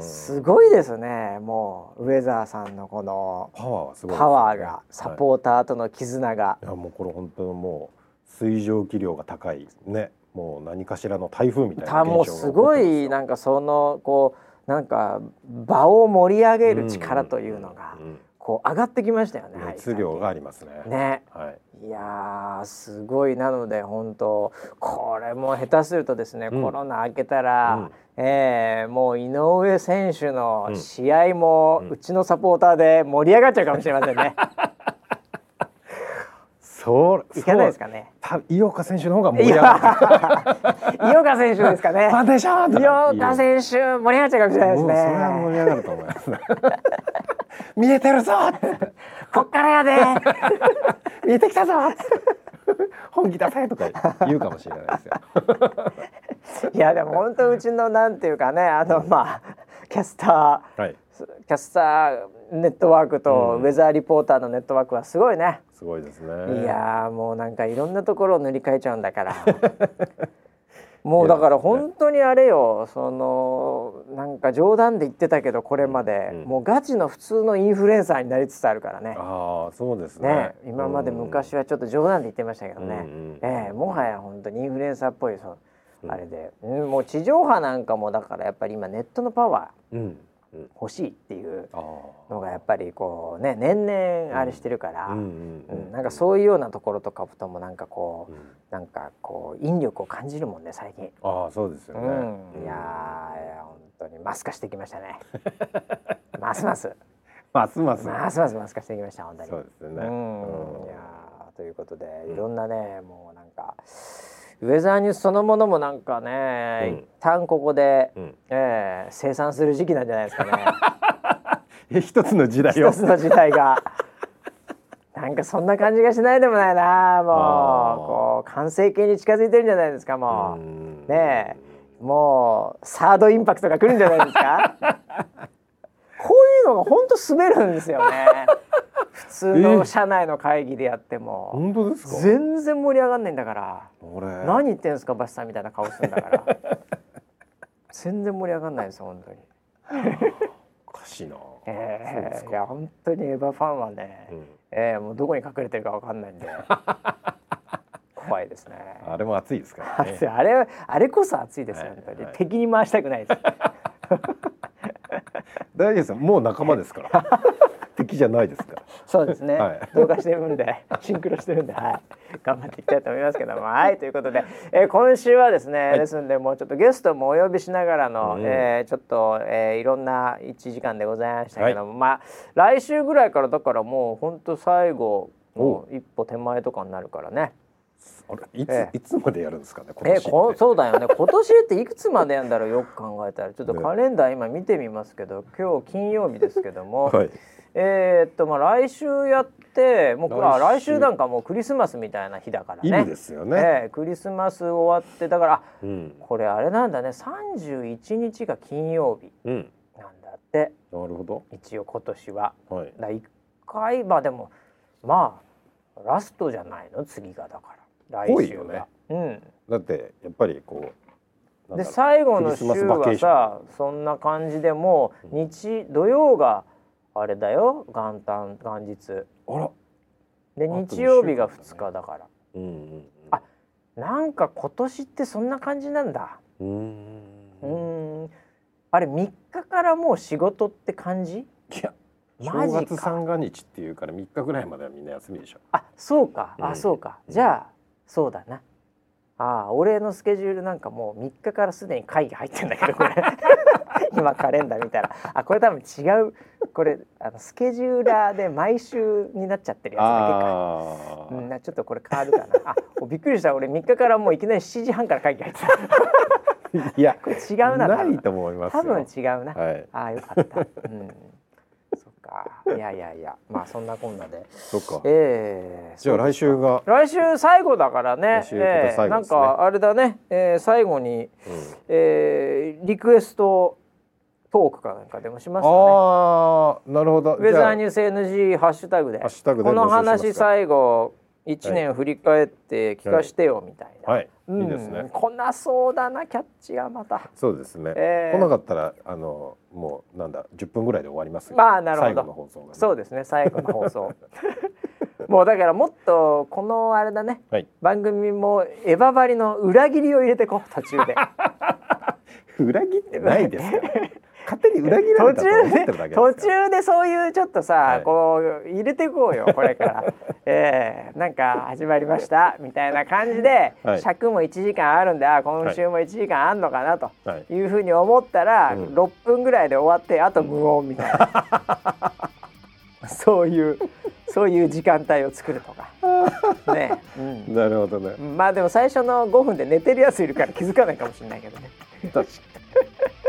A: すごいですね。もうウェザーさんのこの
C: パワー
A: ね、パワーがサポーターとの絆が。
C: い、やもうこれ本当もう水蒸気量が高いね。もう何かしらの台風みたいなもう
A: すごいなんかそのこうなんか場を盛り上げる力というのがこう上がってきましたよね。
C: 熱量がありますね。
A: ね。はい、いやすごい。なので本当これも下手するとですね、うん、コロナ明けたら、うん、えー、もう井上選手の試合もうちのサポーターで盛り上がっちゃうかもしれませんね。
C: そう
A: いけないですかね。
C: 井岡選手の方が盛り上が
A: る。井岡選手ですかね。
C: ファンデーション。
A: 井岡選手盛り上がっちゃうかもしれないですね。
C: それは盛り上がると思います。見えてるぞ。
A: こっからやで。
C: 見えてきたぞ。本気出せとか言うかもしれないです
A: よ。いやでも本当うちのなんていうかねあのまあキャスター、はい、キャスターネットワークとウェザーリポーターのネットワークはすごいね。
C: すごいですね。
A: いやもうなんかいろんなところを塗り替えちゃうんだから。もうだから本当にあれよ。そのなんか冗談で言ってたけどこれまで、うん、もうガチの普通のインフルエンサーになりつつあるからね。
C: ああそうですね、ね、
A: 今まで昔はちょっと冗談で言ってましたけどね、うんうん、えー、もはや本当にインフルエンサーっぽいそあれで、うん、もう地上波なんかもだからやっぱり今ネットのパワー、うん欲しいっていうのがやっぱりこうね年々あれしてるから、なんかそういうようなところとかともなんかこう、うん、なんかこう引力を感じるもんね最近。
C: ああそうですよね。
A: うん、いや本当にマス化してきましたね。ますます。
C: ますます。
A: ますますマス化してきました本当に。
C: そうですよね。
A: うん、いやということでいろんなね、もうなんか。ウェザーニュースそのものもなんかね、うん、一旦ここで、うん、えー、生産する時期なんじゃないですか
C: ね。一つの時代
A: 一つの時代が。なんかそんな感じがしないでもないな。もうこう完成形に近づいてるんじゃないですかもう。ねえ。もうサードインパクトが来るんじゃないですか。こういうのが本当滑るんですよね普通の社内の会議でやっても、
C: 本当ですか？
A: 全然盛り上がんないんだから。何言ってんですかバシさんみたいな顔するんだから。全然盛り上がんないです本当に。
C: おかしいな。
A: えー、いや本当にエヴァファンはね、うん、えー、もうどこに隠れてるかわかんないんで。怖いですね。
C: あれも暑いですからね。
A: あれあれこそ暑いですよ、本当に、敵に回したくないです。
C: 大丈夫ですもう仲間ですから。敵じゃないですから。
A: そうですね。はい、同化してるんで、シンクロしてるんで、はい、頑張っていきたいと思いますけども、はい、ということで、えー、今週はですね、はい、ですんで、もうちょっとゲストもお呼びしながらの、うん、えー、ちょっと、えー、いろんな一時間でございましたけども、はい、まあ、来週ぐらいからだからもう本当最後。の一歩手前とかになるからね。
C: あれいつ、えいつまでやるんですかね
A: えこそうだよね。今年っていくつまでやんだろうよく考えたら。ちょっとカレンダー今見てみますけど、今日金曜日ですけども、はい、えー、っとまあ来週やってもう来週。なんかもうクリスマスみたいな日だからね。
C: ですよね、
A: えー、クリスマス終わってだから、うん、これあれなんだね。31日が金曜日なんだって、
C: うん、なるほど。
A: 一応今年は。はい、だ1回まあでもまあラストじゃないの？次がだから。来週が。ね、
C: うん、だってやっぱりこ
A: うで最後の週はさそんな感じでも日土曜があれだよ元旦元日。
C: あら。
A: で日曜日が2日だから、うんうん、あなんか今年ってそんな感じなんだ。うん。あれ3日からもう仕事って感じ？い
C: や正月三が日っていうから3日ぐらいまではみんな休みでしょ。
A: あそうか、うん、あそうか。じゃあそうだなああ俺のスケジュールなんかもう3日からすでに会議入ってんだけどこれ。今カレンダー見たら。あこれ多分違う。これあのスケジューラーで毎週になっちゃってるやつだけか、うん、ちょっとこれ変わるかな。あびっくりした。俺3日からもういきなり7時半から会議入ってた。いや これ違うな
C: ないと思います
A: 多分違うな、はい、あよかった、うんかいやいやいやまあそんなこんなで。
C: そっか。ええー、じゃあ来週が？
A: 来週最後だからね。ね、えー、なんかあれだね、えー、最後に、うん、えー、リクエストトークかなんかでもしますかね。あ
C: あなるほど。
A: ウェザーニュース NG ハッシュタグで。
C: ハッシュタグ
A: でこの話最後一年振り返って聞かしてよみたいな、
C: はい、うん、いいですね。
A: 来なそうだなキャッチがまた。
C: そうですね、えー、来なかったらあのもうなんだ10分ぐらいで終わります
A: まあなるほど。放送、ね、そうですね最後の放送。もうだからもっとこのあれだね、はい、番組もエヴァ張りの裏切りを入れてこう途中で。
C: 裏切ってないですよ 勝手に裏切られたと思ってるだけ
A: 途中でそういうちょっとさ、はい、こう入れていこうよ これから。えー、なんか始まりましたみたいな感じで、はい、尺も1時間あるんであ今週も1時間あんのかなとい。うふうに思ったら、はい、6分ぐらいで終わってあと無音みたいな、そういうそういう時間帯を作るとか。
C: ね、うん、なるほどね。
A: まあでも最初の5分で寝てるやついるから気づかないかもしれないけどね。確かに。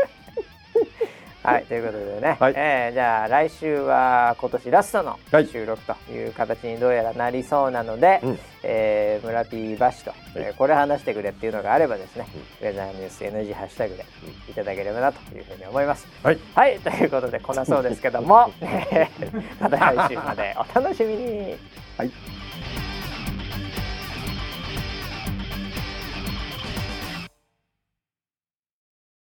A: はいということでね、はい、えー、じゃあ来週は今年ラストの収録という形にどうやらなりそうなので、はい、えー、村 P バシと、えー、これ話してくれっていうのがあればですね、うん、ウェザーニュース NG ハッシュタグでいただければなというふうに思います。はい、はい、ということでこんなそうですけども。また来週まで。お楽しみに。はい